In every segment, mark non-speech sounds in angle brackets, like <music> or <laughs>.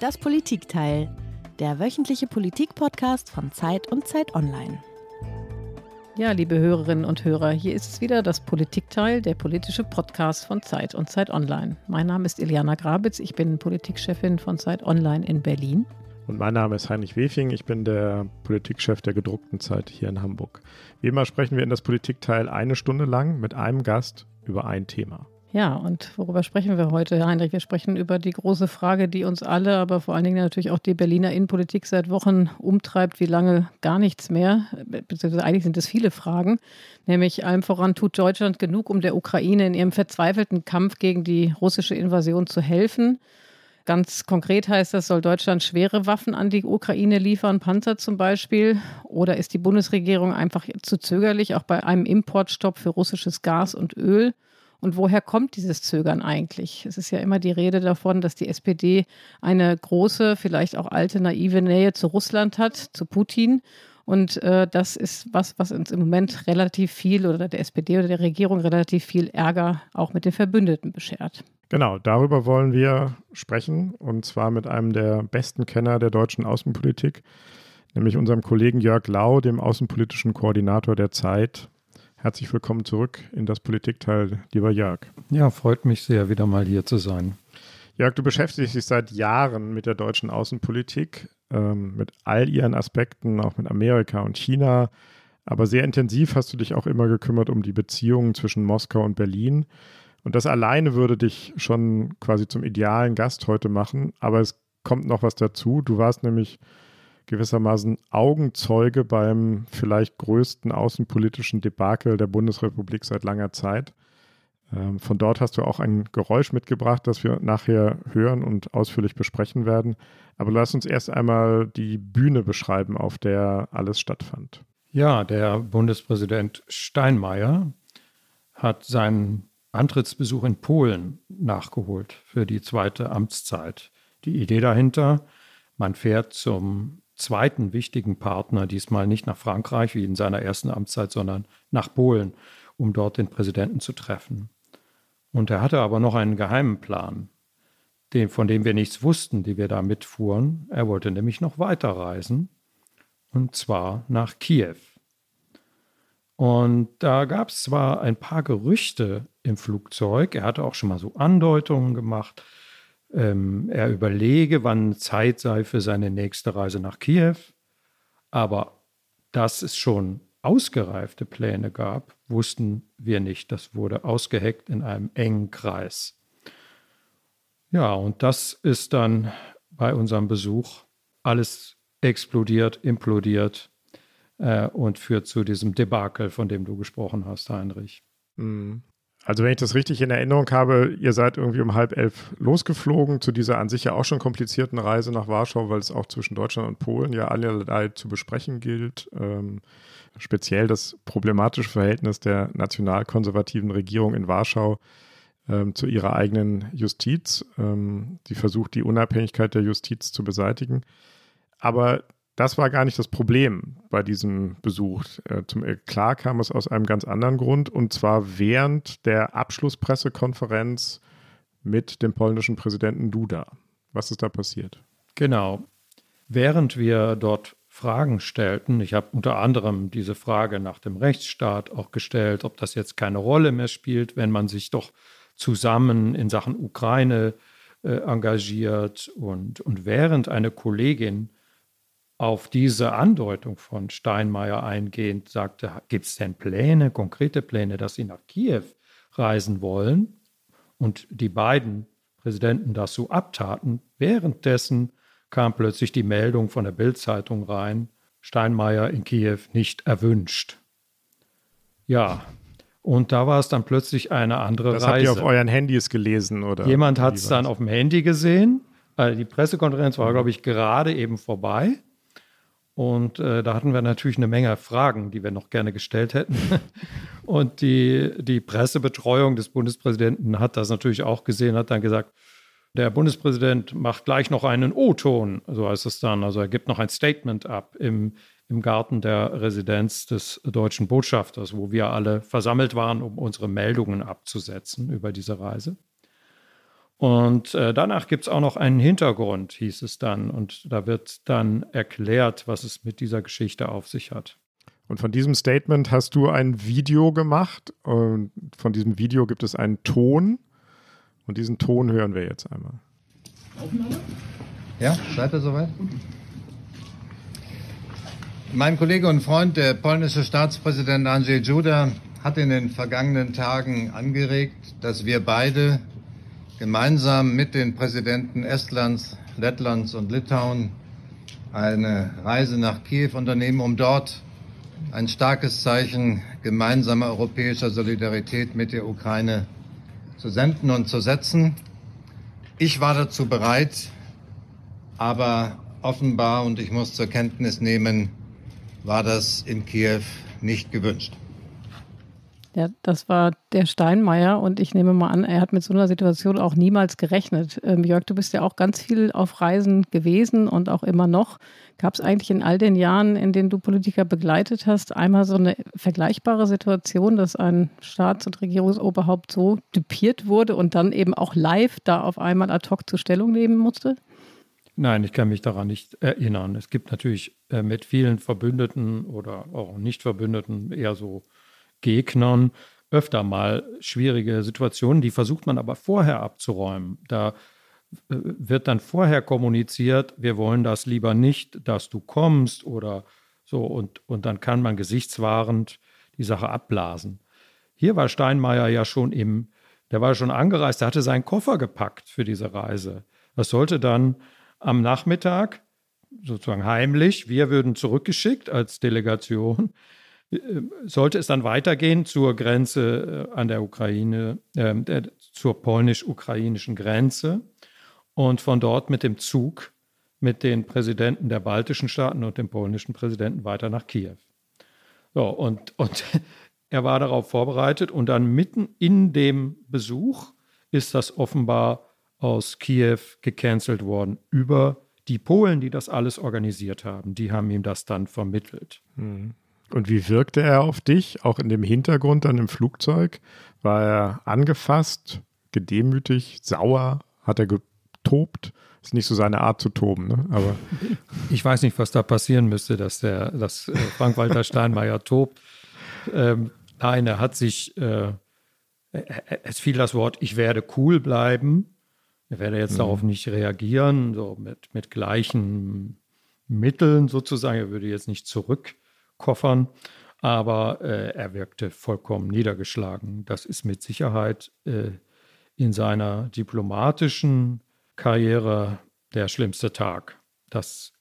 Das Politikteil, der wöchentliche Politik-Podcast von Zeit und Zeit Online. Ja, liebe Hörerinnen und Hörer, hier ist es wieder das Politikteil, der politische Podcast von Zeit und Zeit Online. Mein Name ist Iliana Grabitz, ich bin Politikchefin von Zeit Online in Berlin. Und mein Name ist Heinrich Wefing, ich bin der Politikchef der gedruckten Zeit hier in Hamburg. Wie immer sprechen wir in das Politikteil eine Stunde lang mit einem Gast über ein Thema. Ja, und worüber sprechen wir heute, Heinrich? Wir sprechen über die große Frage, die uns alle, aber vor allen Dingen natürlich auch die Berliner Innenpolitik seit Wochen umtreibt, wie lange gar nichts mehr, beziehungsweise eigentlich sind es viele Fragen, nämlich allem voran tut Deutschland genug, um der Ukraine in ihrem verzweifelten Kampf gegen die russische Invasion zu helfen. Ganz konkret heißt das, soll Deutschland schwere Waffen an die Ukraine liefern, Panzer zum Beispiel? Oder ist die Bundesregierung einfach zu zögerlich, auch bei einem Importstopp für russisches Gas und Öl? Und woher kommt dieses Zögern eigentlich? Es ist ja immer die Rede davon, dass die SPD eine große, vielleicht auch alte, naive Nähe zu Russland hat, zu Putin. Und äh, das ist was, was uns im Moment relativ viel oder der SPD oder der Regierung relativ viel Ärger auch mit den Verbündeten beschert. Genau, darüber wollen wir sprechen und zwar mit einem der besten Kenner der deutschen Außenpolitik, nämlich unserem Kollegen Jörg Lau, dem außenpolitischen Koordinator der Zeit. Herzlich willkommen zurück in das Politikteil, lieber Jörg. Ja, freut mich sehr, wieder mal hier zu sein. Jörg, du beschäftigst dich seit Jahren mit der deutschen Außenpolitik, ähm, mit all ihren Aspekten, auch mit Amerika und China. Aber sehr intensiv hast du dich auch immer gekümmert um die Beziehungen zwischen Moskau und Berlin. Und das alleine würde dich schon quasi zum idealen Gast heute machen. Aber es kommt noch was dazu. Du warst nämlich gewissermaßen Augenzeuge beim vielleicht größten außenpolitischen Debakel der Bundesrepublik seit langer Zeit. Ähm, von dort hast du auch ein Geräusch mitgebracht, das wir nachher hören und ausführlich besprechen werden. Aber lass uns erst einmal die Bühne beschreiben, auf der alles stattfand. Ja, der Bundespräsident Steinmeier hat seinen Antrittsbesuch in Polen nachgeholt für die zweite Amtszeit. Die Idee dahinter, man fährt zum zweiten wichtigen Partner, diesmal nicht nach Frankreich wie in seiner ersten Amtszeit, sondern nach Polen, um dort den Präsidenten zu treffen. Und er hatte aber noch einen geheimen Plan, den, von dem wir nichts wussten, die wir da mitfuhren. Er wollte nämlich noch weiterreisen, und zwar nach Kiew. Und da gab es zwar ein paar Gerüchte im Flugzeug, er hatte auch schon mal so Andeutungen gemacht, ähm, er überlege, wann Zeit sei für seine nächste Reise nach Kiew. Aber dass es schon ausgereifte Pläne gab, wussten wir nicht. Das wurde ausgeheckt in einem engen Kreis. Ja, und das ist dann bei unserem Besuch alles explodiert, implodiert äh, und führt zu diesem Debakel, von dem du gesprochen hast, Heinrich. Mhm. Also wenn ich das richtig in Erinnerung habe, ihr seid irgendwie um halb elf losgeflogen zu dieser an sich ja auch schon komplizierten Reise nach Warschau, weil es auch zwischen Deutschland und Polen ja allerlei zu besprechen gilt. Ähm, speziell das problematische Verhältnis der nationalkonservativen Regierung in Warschau ähm, zu ihrer eigenen Justiz. Ähm, die versucht, die Unabhängigkeit der Justiz zu beseitigen. Aber das war gar nicht das Problem bei diesem Besuch. Äh, zum klar kam es aus einem ganz anderen Grund und zwar während der Abschlusspressekonferenz mit dem polnischen Präsidenten Duda. Was ist da passiert? Genau. Während wir dort Fragen stellten, ich habe unter anderem diese Frage nach dem Rechtsstaat auch gestellt, ob das jetzt keine Rolle mehr spielt, wenn man sich doch zusammen in Sachen Ukraine äh, engagiert und, und während eine Kollegin auf diese Andeutung von Steinmeier eingehend sagte, gibt es denn Pläne, konkrete Pläne, dass Sie nach Kiew reisen wollen? Und die beiden Präsidenten das so abtaten. Währenddessen kam plötzlich die Meldung von der Bildzeitung rein, Steinmeier in Kiew nicht erwünscht. Ja, und da war es dann plötzlich eine andere das Reise. Habt ihr auf euren Handys gelesen oder? Jemand hat es dann auf dem Handy gesehen. Also die Pressekonferenz war, glaube ich, gerade eben vorbei. Und äh, da hatten wir natürlich eine Menge Fragen, die wir noch gerne gestellt hätten. <laughs> Und die, die Pressebetreuung des Bundespräsidenten hat das natürlich auch gesehen, hat dann gesagt, der Bundespräsident macht gleich noch einen O-Ton, so heißt es dann. Also er gibt noch ein Statement ab im, im Garten der Residenz des deutschen Botschafters, wo wir alle versammelt waren, um unsere Meldungen abzusetzen über diese Reise. Und äh, danach gibt es auch noch einen Hintergrund, hieß es dann. Und da wird dann erklärt, was es mit dieser Geschichte auf sich hat. Und von diesem Statement hast du ein Video gemacht. Und von diesem Video gibt es einen Ton. Und diesen Ton hören wir jetzt einmal. Aufnahme? Ja, seid ihr soweit? Mein Kollege und Freund, der polnische Staatspräsident Andrzej Duda, hat in den vergangenen Tagen angeregt, dass wir beide gemeinsam mit den Präsidenten Estlands, Lettlands und Litauen eine Reise nach Kiew unternehmen, um dort ein starkes Zeichen gemeinsamer europäischer Solidarität mit der Ukraine zu senden und zu setzen. Ich war dazu bereit, aber offenbar, und ich muss zur Kenntnis nehmen, war das in Kiew nicht gewünscht. Ja, das war der Steinmeier und ich nehme mal an, er hat mit so einer Situation auch niemals gerechnet. Ähm, Jörg, du bist ja auch ganz viel auf Reisen gewesen und auch immer noch. Gab es eigentlich in all den Jahren, in denen du Politiker begleitet hast, einmal so eine vergleichbare Situation, dass ein Staats- und Regierungsoberhaupt so dupiert wurde und dann eben auch live da auf einmal ad hoc zur Stellung nehmen musste? Nein, ich kann mich daran nicht erinnern. Es gibt natürlich äh, mit vielen Verbündeten oder auch Nicht-Verbündeten eher so Gegnern öfter mal schwierige Situationen, die versucht man aber vorher abzuräumen. Da äh, wird dann vorher kommuniziert, wir wollen das lieber nicht, dass du kommst oder so und, und dann kann man gesichtswahrend die Sache abblasen. Hier war Steinmeier ja schon im, der war schon angereist, der hatte seinen Koffer gepackt für diese Reise. Das sollte dann am Nachmittag, sozusagen heimlich, wir würden zurückgeschickt als Delegation, sollte es dann weitergehen zur Grenze äh, an der Ukraine, äh, zur polnisch-ukrainischen Grenze und von dort mit dem Zug mit den Präsidenten der baltischen Staaten und dem polnischen Präsidenten weiter nach Kiew. So, und, <laughs> und er war darauf vorbereitet und dann mitten in dem Besuch ist das offenbar aus Kiew gecancelt worden über die Polen, die das alles organisiert haben. Die haben ihm das dann vermittelt. Mhm. Und wie wirkte er auf dich, auch in dem Hintergrund dann im Flugzeug? War er angefasst, gedemütigt, sauer? Hat er getobt? Ist nicht so seine Art zu toben, ne? Aber <laughs> ich weiß nicht, was da passieren müsste, dass der, dass äh, Frank-Walter Steinmeier tobt. Ähm, nein, er hat sich, äh, es fiel das Wort, ich werde cool bleiben. Er werde jetzt mhm. darauf nicht reagieren, so mit, mit gleichen Mitteln sozusagen. Er würde jetzt nicht zurückkoffern, aber äh, er wirkte vollkommen niedergeschlagen. Das ist mit Sicherheit äh, in seiner diplomatischen Karriere der schlimmste Tag. Das,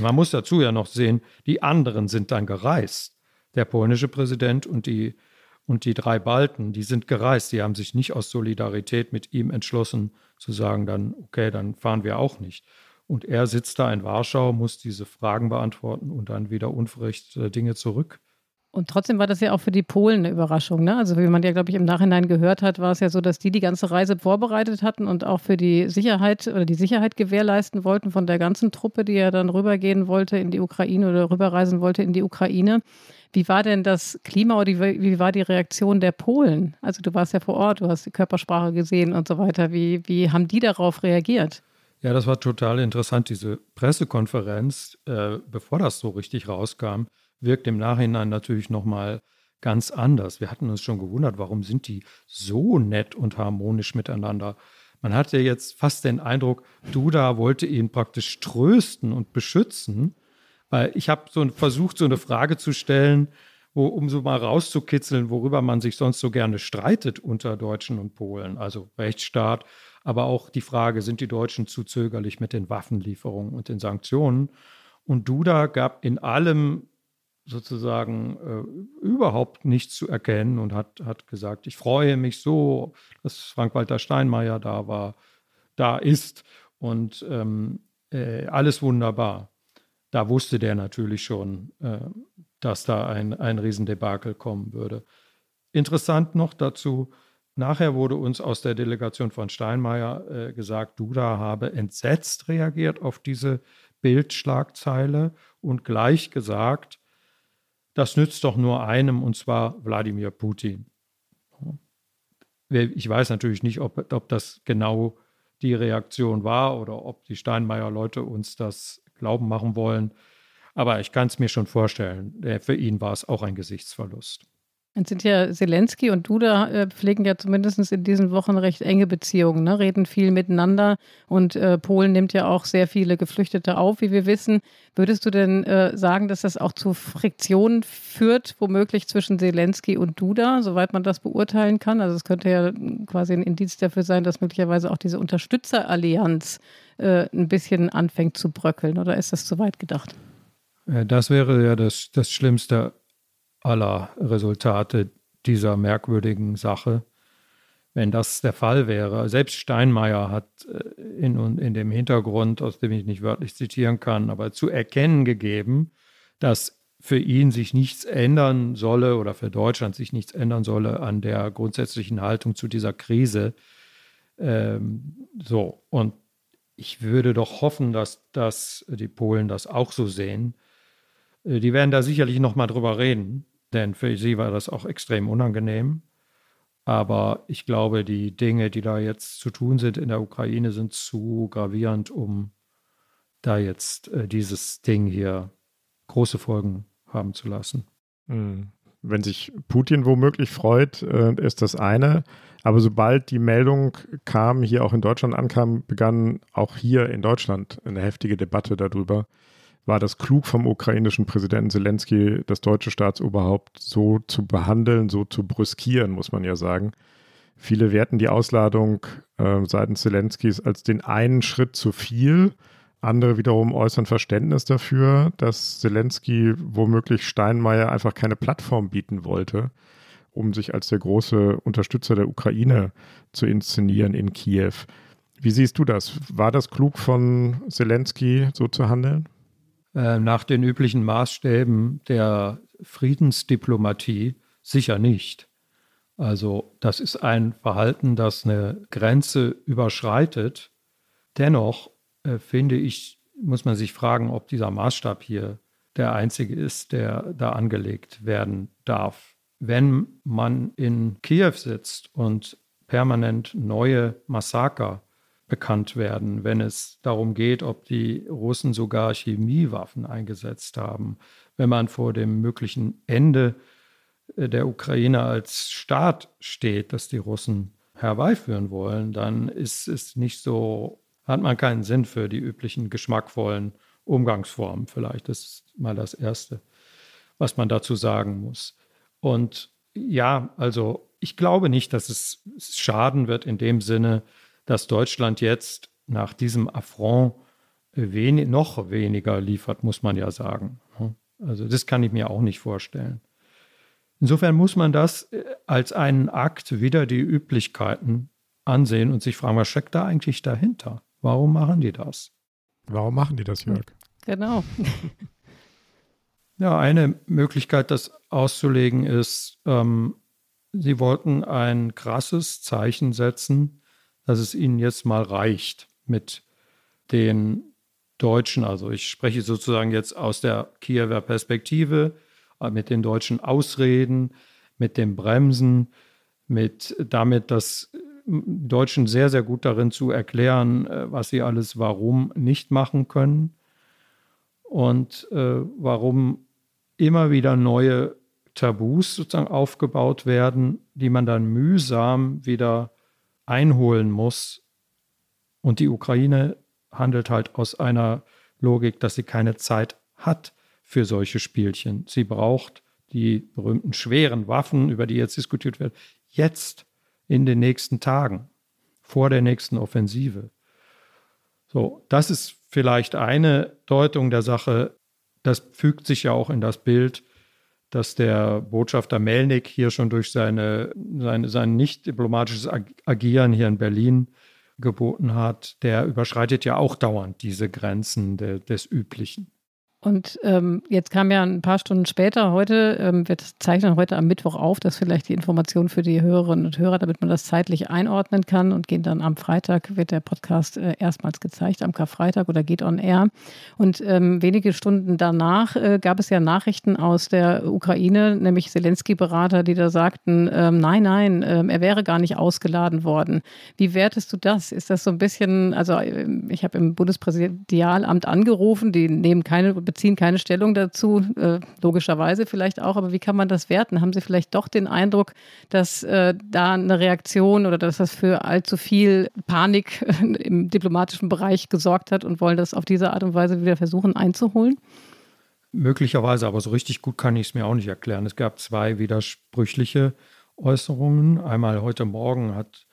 man muss dazu ja noch sehen, die anderen sind dann gereist. Der polnische Präsident und die und die drei Balten, die sind gereist, die haben sich nicht aus Solidarität mit ihm entschlossen zu sagen, dann, okay, dann fahren wir auch nicht. Und er sitzt da in Warschau, muss diese Fragen beantworten und dann wieder unverrichtete Dinge zurück. Und trotzdem war das ja auch für die Polen eine Überraschung. Ne? Also wie man ja, glaube ich, im Nachhinein gehört hat, war es ja so, dass die die ganze Reise vorbereitet hatten und auch für die Sicherheit oder die Sicherheit gewährleisten wollten von der ganzen Truppe, die ja dann rübergehen wollte in die Ukraine oder rüberreisen wollte in die Ukraine. Wie war denn das Klima oder wie war die Reaktion der Polen? Also du warst ja vor Ort, du hast die Körpersprache gesehen und so weiter. Wie, wie haben die darauf reagiert? Ja, das war total interessant. Diese Pressekonferenz, äh, bevor das so richtig rauskam, wirkt im Nachhinein natürlich nochmal ganz anders. Wir hatten uns schon gewundert, warum sind die so nett und harmonisch miteinander? Man hatte jetzt fast den Eindruck, Duda wollte ihn praktisch trösten und beschützen. Weil ich habe so versucht, so eine Frage zu stellen, wo, um so mal rauszukitzeln, worüber man sich sonst so gerne streitet unter Deutschen und Polen, also Rechtsstaat, aber auch die Frage, sind die Deutschen zu zögerlich mit den Waffenlieferungen und den Sanktionen? Und Duda gab in allem sozusagen äh, überhaupt nichts zu erkennen und hat, hat gesagt, ich freue mich so, dass Frank-Walter Steinmeier da war, da ist und ähm, äh, alles wunderbar da wusste der natürlich schon, äh, dass da ein, ein Riesendebakel kommen würde. Interessant noch dazu, nachher wurde uns aus der Delegation von Steinmeier äh, gesagt, Duda habe entsetzt reagiert auf diese Bildschlagzeile und gleich gesagt, das nützt doch nur einem, und zwar Wladimir Putin. Ich weiß natürlich nicht, ob, ob das genau die Reaktion war oder ob die Steinmeier-Leute uns das glauben machen wollen. Aber ich kann es mir schon vorstellen, für ihn war es auch ein Gesichtsverlust. Jetzt sind ja Zelensky und Duda äh, pflegen ja zumindest in diesen Wochen recht enge Beziehungen, ne? reden viel miteinander und äh, Polen nimmt ja auch sehr viele Geflüchtete auf, wie wir wissen. Würdest du denn äh, sagen, dass das auch zu Friktionen führt, womöglich zwischen Zelensky und Duda, soweit man das beurteilen kann? Also es könnte ja quasi ein Indiz dafür sein, dass möglicherweise auch diese Unterstützerallianz äh, ein bisschen anfängt zu bröckeln, oder ist das zu weit gedacht? Äh, das wäre ja das, das Schlimmste aller Resultate dieser merkwürdigen Sache. Wenn das der Fall wäre, selbst Steinmeier hat äh, in, in dem Hintergrund, aus dem ich nicht wörtlich zitieren kann, aber zu erkennen gegeben, dass für ihn sich nichts ändern solle oder für Deutschland sich nichts ändern solle an der grundsätzlichen Haltung zu dieser Krise. Ähm, so, und ich würde doch hoffen, dass, dass die Polen das auch so sehen. Äh, die werden da sicherlich noch mal drüber reden denn für sie war das auch extrem unangenehm. Aber ich glaube, die Dinge, die da jetzt zu tun sind in der Ukraine, sind zu gravierend, um da jetzt äh, dieses Ding hier große Folgen haben zu lassen. Hm. Wenn sich Putin womöglich freut, äh, ist das eine. Aber sobald die Meldung kam, hier auch in Deutschland ankam, begann auch hier in Deutschland eine heftige Debatte darüber war das klug vom ukrainischen Präsidenten Zelensky, das deutsche Staatsoberhaupt so zu behandeln, so zu brüskieren, muss man ja sagen. Viele werten die Ausladung äh, seitens Zelenskys als den einen Schritt zu viel. Andere wiederum äußern Verständnis dafür, dass Zelensky womöglich Steinmeier einfach keine Plattform bieten wollte, um sich als der große Unterstützer der Ukraine zu inszenieren in Kiew. Wie siehst du das? War das klug von Zelensky, so zu handeln? Äh, nach den üblichen Maßstäben der Friedensdiplomatie sicher nicht. Also das ist ein Verhalten, das eine Grenze überschreitet. Dennoch äh, finde ich, muss man sich fragen, ob dieser Maßstab hier der einzige ist, der da angelegt werden darf. Wenn man in Kiew sitzt und permanent neue Massaker bekannt werden, wenn es darum geht, ob die Russen sogar Chemiewaffen eingesetzt haben, wenn man vor dem möglichen Ende äh, der Ukraine als Staat steht, das die Russen herbeiführen wollen, dann ist es nicht so, hat man keinen Sinn für die üblichen geschmackvollen Umgangsformen. Vielleicht das ist mal das Erste, was man dazu sagen muss. Und ja, also ich glaube nicht, dass es schaden wird in dem Sinne, dass Deutschland jetzt nach diesem Affront wenig, noch weniger liefert, muss man ja sagen. Also das kann ich mir auch nicht vorstellen. Insofern muss man das äh, als einen Akt wieder die Üblichkeiten ansehen und sich fragen, was steckt da eigentlich dahinter? Warum machen die das? Warum machen die das, Jörg? Genau. <laughs> ja, eine Möglichkeit, das auszulegen, ist, ähm, sie wollten ein krasses Zeichen setzen dass es ihnen jetzt mal reicht mit den Deutschen, also ich spreche sozusagen jetzt aus der Kiewer Perspektive, äh, mit den deutschen Ausreden, mit dem Bremsen, mit damit, dass Deutschen sehr, sehr gut darin zu erklären, äh, was sie alles warum nicht machen können und äh, warum immer wieder neue Tabus sozusagen aufgebaut werden, die man dann mühsam wieder einholen muss. Und die Ukraine handelt halt aus einer Logik, dass sie keine Zeit hat für solche Spielchen. Sie braucht die berühmten schweren Waffen, über die jetzt diskutiert wird, jetzt in den nächsten Tagen, vor der nächsten Offensive. So, das ist vielleicht eine Deutung der Sache. Das fügt sich ja auch in das Bild, dass der Botschafter Melnik hier schon durch seine, seine, sein nicht diplomatisches Agieren hier in Berlin geboten hat, der überschreitet ja auch dauernd diese Grenzen de, des Üblichen. Und ähm, jetzt kam ja ein paar Stunden später heute, ähm, wir zeichnen heute am Mittwoch auf, das ist vielleicht die Information für die Hörerinnen und Hörer, damit man das zeitlich einordnen kann und gehen dann am Freitag, wird der Podcast äh, erstmals gezeigt, am Karfreitag oder geht on air. Und ähm, wenige Stunden danach äh, gab es ja Nachrichten aus der Ukraine, nämlich Zelensky-Berater, die da sagten, ähm, nein, nein, ähm, er wäre gar nicht ausgeladen worden. Wie wertest du das? Ist das so ein bisschen, also äh, ich habe im Bundespräsidialamt angerufen, die nehmen keine beziehen keine Stellung dazu, äh, logischerweise vielleicht auch, aber wie kann man das werten? Haben Sie vielleicht doch den Eindruck, dass äh, da eine Reaktion oder dass das für allzu viel Panik im diplomatischen Bereich gesorgt hat und wollen das auf diese Art und Weise wieder versuchen einzuholen? Möglicherweise, aber so richtig gut kann ich es mir auch nicht erklären. Es gab zwei widersprüchliche Äußerungen. Einmal heute Morgen hat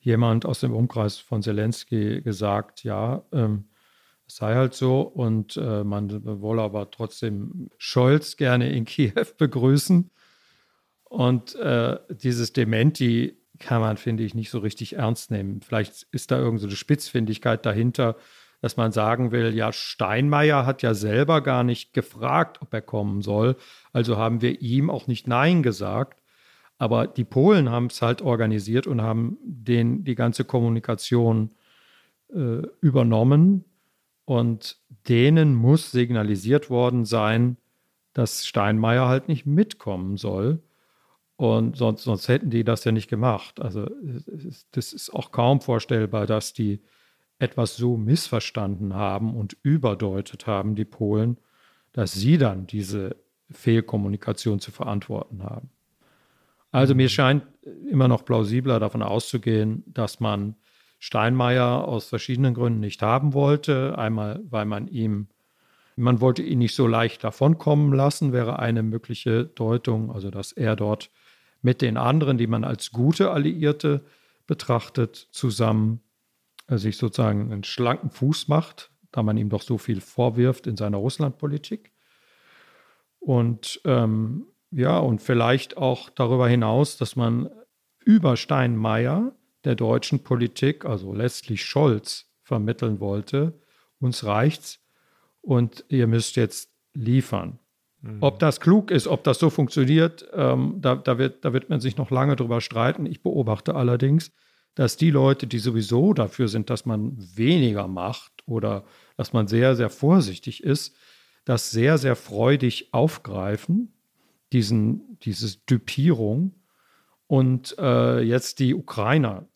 jemand aus dem Umkreis von Zelensky gesagt, ja, ähm, es sei halt so und äh, man wolle aber trotzdem Scholz gerne in Kiew <laughs> begrüßen. Und äh, dieses Dementi kann man, finde ich, nicht so richtig ernst nehmen. Vielleicht ist da irgendeine so Spitzfindigkeit dahinter, dass man sagen will, ja, Steinmeier hat ja selber gar nicht gefragt, ob er kommen soll. Also haben wir ihm auch nicht Nein gesagt. Aber die Polen haben es halt organisiert und haben den die ganze Kommunikation äh, übernommen. Und denen muss signalisiert worden sein, dass Steinmeier halt nicht mitkommen soll. Und sonst, sonst hätten die das ja nicht gemacht. Also das ist auch kaum vorstellbar, dass die etwas so missverstanden haben und überdeutet haben, die Polen, dass sie dann diese Fehlkommunikation zu verantworten haben. Also mir scheint immer noch plausibler davon auszugehen, dass man Steinmeier aus verschiedenen Gründen nicht haben wollte. Einmal, weil man ihm, man wollte ihn nicht so leicht davonkommen lassen, wäre eine mögliche Deutung, also dass er dort mit den anderen, die man als gute Alliierte betrachtet, zusammen äh, sich sozusagen einen schlanken Fuß macht, da man ihm doch so viel vorwirft in seiner Russlandpolitik. Und ähm, ja, und vielleicht auch darüber hinaus, dass man über Steinmeier der deutschen Politik, also letztlich Scholz, vermitteln wollte. Uns reicht's und ihr müsst jetzt liefern. Mhm. Ob das klug ist, ob das so funktioniert, ähm, da, da, wird, da wird man sich noch lange drüber streiten. Ich beobachte allerdings, dass die Leute, die sowieso dafür sind, dass man weniger macht oder dass man sehr, sehr vorsichtig ist, das sehr, sehr freudig aufgreifen, diesen, diese Dupierung und äh, jetzt die Ukrainer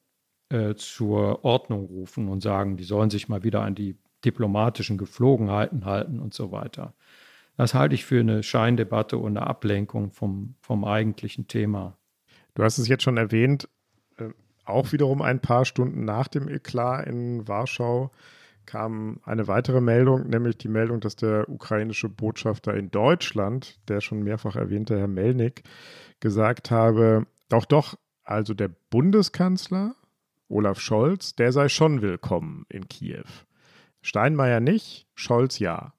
äh, zur Ordnung rufen und sagen, die sollen sich mal wieder an die diplomatischen Geflogenheiten halten und so weiter. Das halte ich für eine Scheindebatte und eine Ablenkung vom, vom eigentlichen Thema. Du hast es jetzt schon erwähnt, äh, auch wiederum ein paar Stunden nach dem Eklat in Warschau kam eine weitere Meldung, nämlich die Meldung, dass der ukrainische Botschafter in Deutschland, der schon mehrfach erwähnte Herr Melnik, gesagt habe, doch, doch, also der Bundeskanzler Olaf Scholz, der sei schon willkommen in Kiew. Steinmeier nicht, Scholz ja.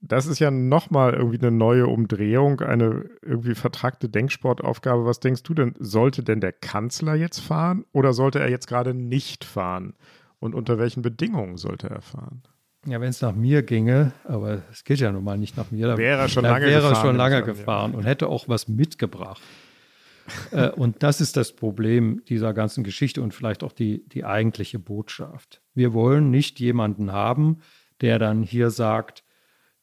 Das ist ja nochmal irgendwie eine neue Umdrehung, eine irgendwie vertragte Denksportaufgabe. Was denkst du denn, sollte denn der Kanzler jetzt fahren oder sollte er jetzt gerade nicht fahren? Und unter welchen Bedingungen sollte er fahren? Ja, wenn es nach mir ginge, aber es geht ja nun mal nicht nach mir, wäre er schon lange wäre gefahren, schon lange gefahren und hätte auch was mitgebracht. Äh, und das ist das Problem dieser ganzen Geschichte und vielleicht auch die, die eigentliche Botschaft. Wir wollen nicht jemanden haben, der dann hier sagt,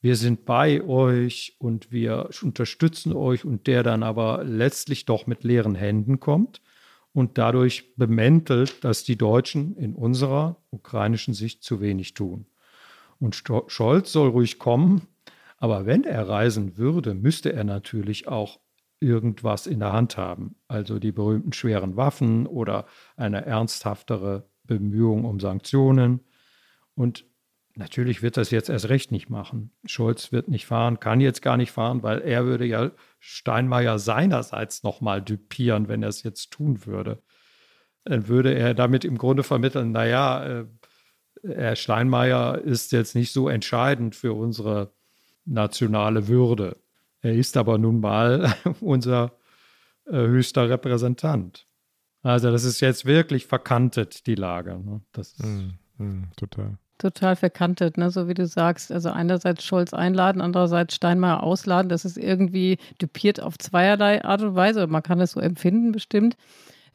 wir sind bei euch und wir unterstützen euch und der dann aber letztlich doch mit leeren Händen kommt und dadurch bemäntelt, dass die Deutschen in unserer ukrainischen Sicht zu wenig tun. Und Scholz soll ruhig kommen, aber wenn er reisen würde, müsste er natürlich auch irgendwas in der Hand haben. Also die berühmten schweren Waffen oder eine ernsthaftere Bemühung um Sanktionen. Und natürlich wird das jetzt erst recht nicht machen. Scholz wird nicht fahren, kann jetzt gar nicht fahren, weil er würde ja Steinmeier seinerseits nochmal düpieren, wenn er es jetzt tun würde. Dann würde er damit im Grunde vermitteln, naja, äh, Herr Steinmeier ist jetzt nicht so entscheidend für unsere nationale Würde. Er ist aber nun mal <laughs> unser äh, höchster Repräsentant. Also das ist jetzt wirklich verkantet, die Lage. Ne? Das mm, mm, total. total verkantet, ne? so wie du sagst. Also einerseits Scholz einladen, andererseits Steinmeier ausladen. Das ist irgendwie dupiert auf zweierlei Art und Weise. Man kann es so empfinden, bestimmt.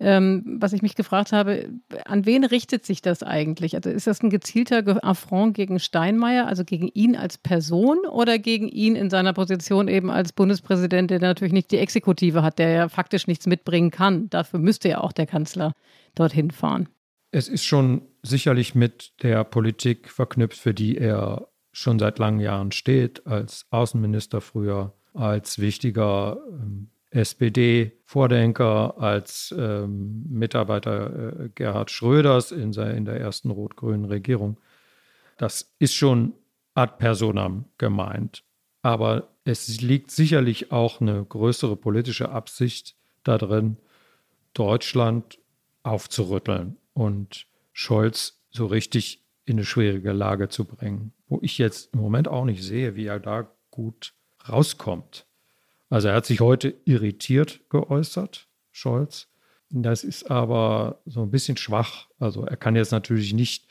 Ähm, was ich mich gefragt habe, an wen richtet sich das eigentlich? Also ist das ein gezielter Affront gegen Steinmeier, also gegen ihn als Person oder gegen ihn in seiner Position eben als Bundespräsident, der natürlich nicht die Exekutive hat, der ja faktisch nichts mitbringen kann? Dafür müsste ja auch der Kanzler dorthin fahren. Es ist schon sicherlich mit der Politik verknüpft, für die er schon seit langen Jahren steht, als Außenminister früher, als wichtiger ähm, SPD-Vordenker, als ähm, Mitarbeiter äh, Gerhard Schröders in, in der ersten rot-grünen Regierung. Das ist schon ad personam gemeint. Aber es liegt sicherlich auch eine größere politische Absicht darin, Deutschland aufzurütteln und Scholz so richtig in eine schwierige Lage zu bringen, wo ich jetzt im Moment auch nicht sehe, wie er da gut rauskommt. Also er hat sich heute irritiert geäußert, Scholz. Das ist aber so ein bisschen schwach. Also er kann jetzt natürlich nicht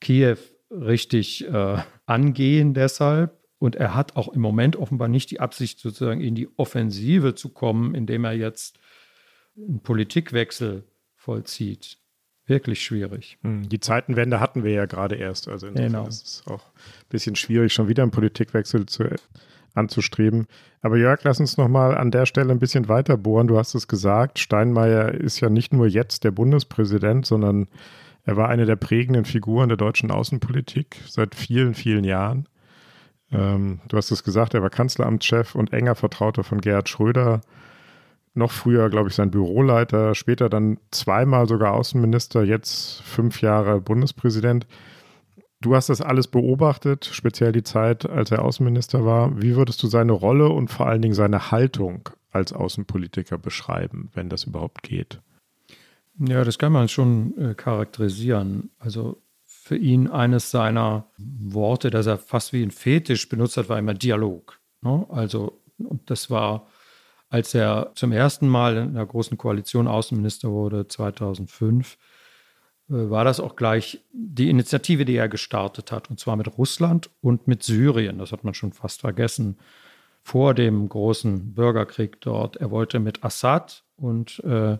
Kiew richtig äh, angehen deshalb. Und er hat auch im Moment offenbar nicht die Absicht, sozusagen in die Offensive zu kommen, indem er jetzt einen Politikwechsel vollzieht. Wirklich schwierig. Hm, die Zeitenwende hatten wir ja gerade erst. Also genau. ist es auch ein bisschen schwierig, schon wieder einen Politikwechsel zu, anzustreben. Aber Jörg, lass uns nochmal an der Stelle ein bisschen weiter bohren. Du hast es gesagt, Steinmeier ist ja nicht nur jetzt der Bundespräsident, sondern er war eine der prägenden Figuren der deutschen Außenpolitik seit vielen, vielen Jahren. Ähm, du hast es gesagt, er war Kanzleramtschef und enger Vertrauter von Gerhard Schröder noch früher, glaube ich, sein Büroleiter, später dann zweimal sogar Außenminister, jetzt fünf Jahre Bundespräsident. Du hast das alles beobachtet, speziell die Zeit, als er Außenminister war. Wie würdest du seine Rolle und vor allen Dingen seine Haltung als Außenpolitiker beschreiben, wenn das überhaupt geht? Ja, das kann man schon äh, charakterisieren. Also für ihn eines seiner Worte, das er fast wie ein Fetisch benutzt hat, war immer Dialog. Ne? Also, und das war als er zum ersten Mal in der Großen Koalition Außenminister wurde, 2005, äh, war das auch gleich die Initiative, die er gestartet hat, und zwar mit Russland und mit Syrien. Das hat man schon fast vergessen vor dem großen Bürgerkrieg dort. Er wollte mit Assad und äh,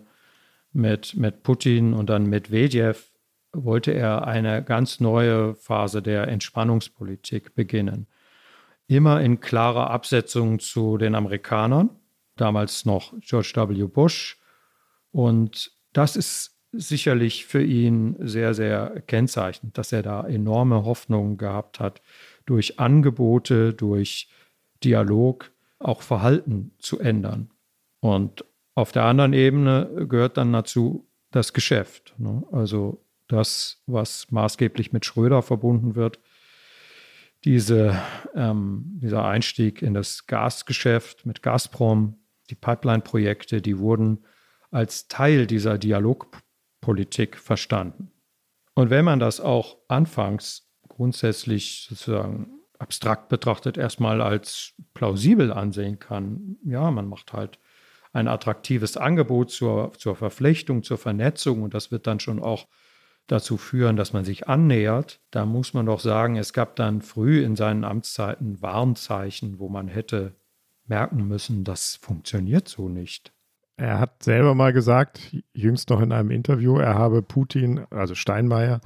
mit, mit Putin und dann mit Medvedev wollte er eine ganz neue Phase der Entspannungspolitik beginnen. Immer in klarer Absetzung zu den Amerikanern damals noch George W. Bush. Und das ist sicherlich für ihn sehr, sehr kennzeichnend, dass er da enorme Hoffnungen gehabt hat, durch Angebote, durch Dialog auch Verhalten zu ändern. Und auf der anderen Ebene gehört dann dazu das Geschäft. Ne? Also das, was maßgeblich mit Schröder verbunden wird, diese, ähm, dieser Einstieg in das Gasgeschäft mit Gazprom, die Pipeline-Projekte, die wurden als Teil dieser Dialogpolitik verstanden. Und wenn man das auch anfangs grundsätzlich sozusagen abstrakt betrachtet erstmal als plausibel ansehen kann, ja, man macht halt ein attraktives Angebot zur, zur Verflechtung, zur Vernetzung und das wird dann schon auch dazu führen, dass man sich annähert, da muss man doch sagen, es gab dann früh in seinen Amtszeiten Warnzeichen, wo man hätte merken müssen, das funktioniert so nicht. Er hat selber mal gesagt, jüngst noch in einem Interview, er habe Putin, also Steinmeier,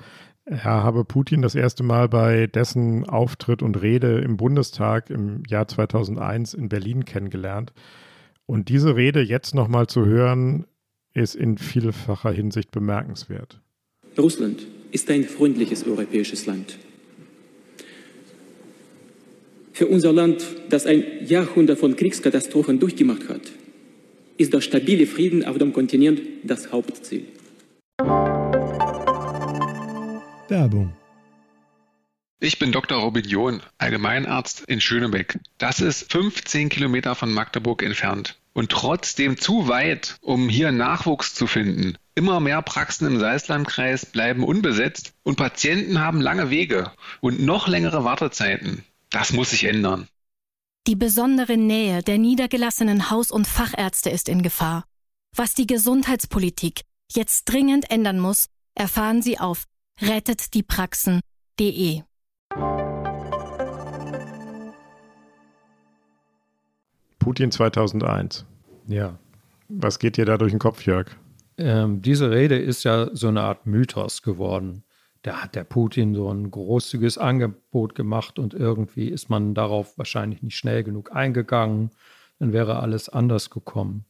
er habe Putin das erste Mal bei dessen Auftritt und Rede im Bundestag im Jahr 2001 in Berlin kennengelernt. Und diese Rede jetzt nochmal zu hören, ist in vielfacher Hinsicht bemerkenswert. Russland ist ein freundliches europäisches Land. Für unser Land, das ein Jahrhundert von Kriegskatastrophen durchgemacht hat, ist der stabile Frieden auf dem Kontinent das Hauptziel. Werbung. Ich bin Dr. Robin John, Allgemeinarzt in Schönebeck. Das ist 15 Kilometer von Magdeburg entfernt und trotzdem zu weit, um hier Nachwuchs zu finden. Immer mehr Praxen im Salzlandkreis bleiben unbesetzt und Patienten haben lange Wege und noch längere Wartezeiten. Das muss sich ändern. Die besondere Nähe der niedergelassenen Haus- und Fachärzte ist in Gefahr. Was die Gesundheitspolitik jetzt dringend ändern muss, erfahren Sie auf rettetdiepraxen.de. Putin 2001. Ja. Was geht dir da durch den Kopf, Jörg? Ähm, diese Rede ist ja so eine Art Mythos geworden. Da hat der Putin so ein großzügiges Angebot gemacht und irgendwie ist man darauf wahrscheinlich nicht schnell genug eingegangen. Dann wäre alles anders gekommen.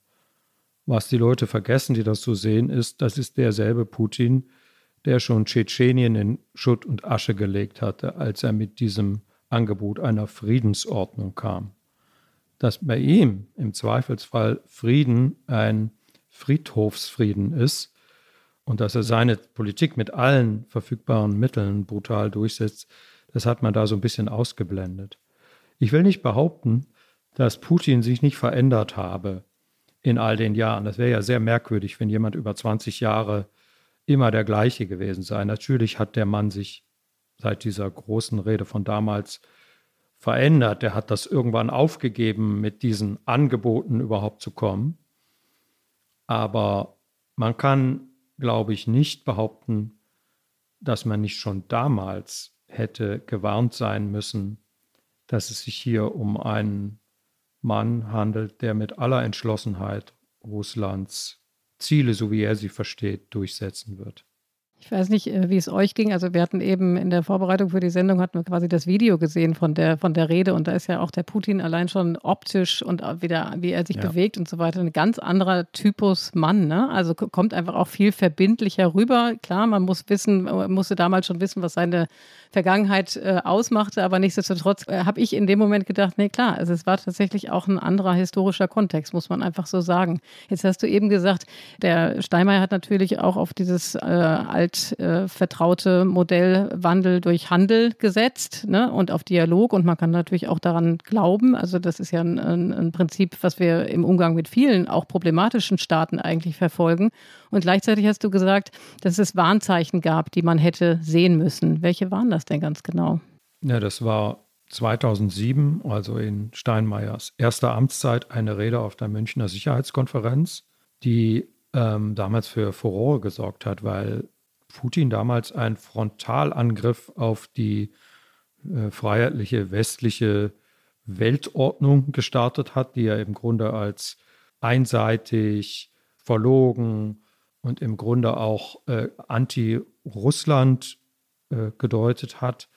Was die Leute vergessen, die das so sehen, ist, das ist derselbe Putin, der schon Tschetschenien in Schutt und Asche gelegt hatte, als er mit diesem Angebot einer Friedensordnung kam. Dass bei ihm im Zweifelsfall Frieden ein Friedhofsfrieden ist und dass er seine Politik mit allen verfügbaren Mitteln brutal durchsetzt, das hat man da so ein bisschen ausgeblendet. Ich will nicht behaupten, dass Putin sich nicht verändert habe in all den Jahren. Das wäre ja sehr merkwürdig, wenn jemand über 20 Jahre immer der gleiche gewesen sei. Natürlich hat der Mann sich seit dieser großen Rede von damals verändert. Der hat das irgendwann aufgegeben, mit diesen Angeboten überhaupt zu kommen. Aber man kann, glaube ich, nicht behaupten, dass man nicht schon damals hätte gewarnt sein müssen, dass es sich hier um einen Mann handelt, der mit aller Entschlossenheit Russlands Ziele, so wie er sie versteht, durchsetzen wird. Ich weiß nicht, äh, wie es euch ging. Also wir hatten eben in der Vorbereitung für die Sendung hatten wir quasi das Video gesehen von der von der Rede und da ist ja auch der Putin allein schon optisch und wieder wie er sich ja. bewegt und so weiter ein ganz anderer Typus Mann. Ne? Also kommt einfach auch viel verbindlicher rüber. Klar, man muss wissen, man musste damals schon wissen, was seine Vergangenheit äh, ausmachte, aber nichtsdestotrotz äh, habe ich in dem Moment gedacht, nee klar, also es war tatsächlich auch ein anderer historischer Kontext, muss man einfach so sagen. Jetzt hast du eben gesagt, der Steinmeier hat natürlich auch auf dieses äh, altvertraute äh, Modell Wandel durch Handel gesetzt ne? und auf Dialog und man kann natürlich auch daran glauben. Also das ist ja ein, ein, ein Prinzip, was wir im Umgang mit vielen auch problematischen Staaten eigentlich verfolgen. Und gleichzeitig hast du gesagt, dass es Warnzeichen gab, die man hätte sehen müssen. Welche waren das denn ganz genau? Ja, das war 2007, also in Steinmeiers erster Amtszeit, eine Rede auf der Münchner Sicherheitskonferenz, die ähm, damals für Furore gesorgt hat, weil Putin damals einen Frontalangriff auf die äh, freiheitliche westliche Weltordnung gestartet hat, die er im Grunde als einseitig, verlogen, und im Grunde auch äh, anti-Russland äh, gedeutet hat.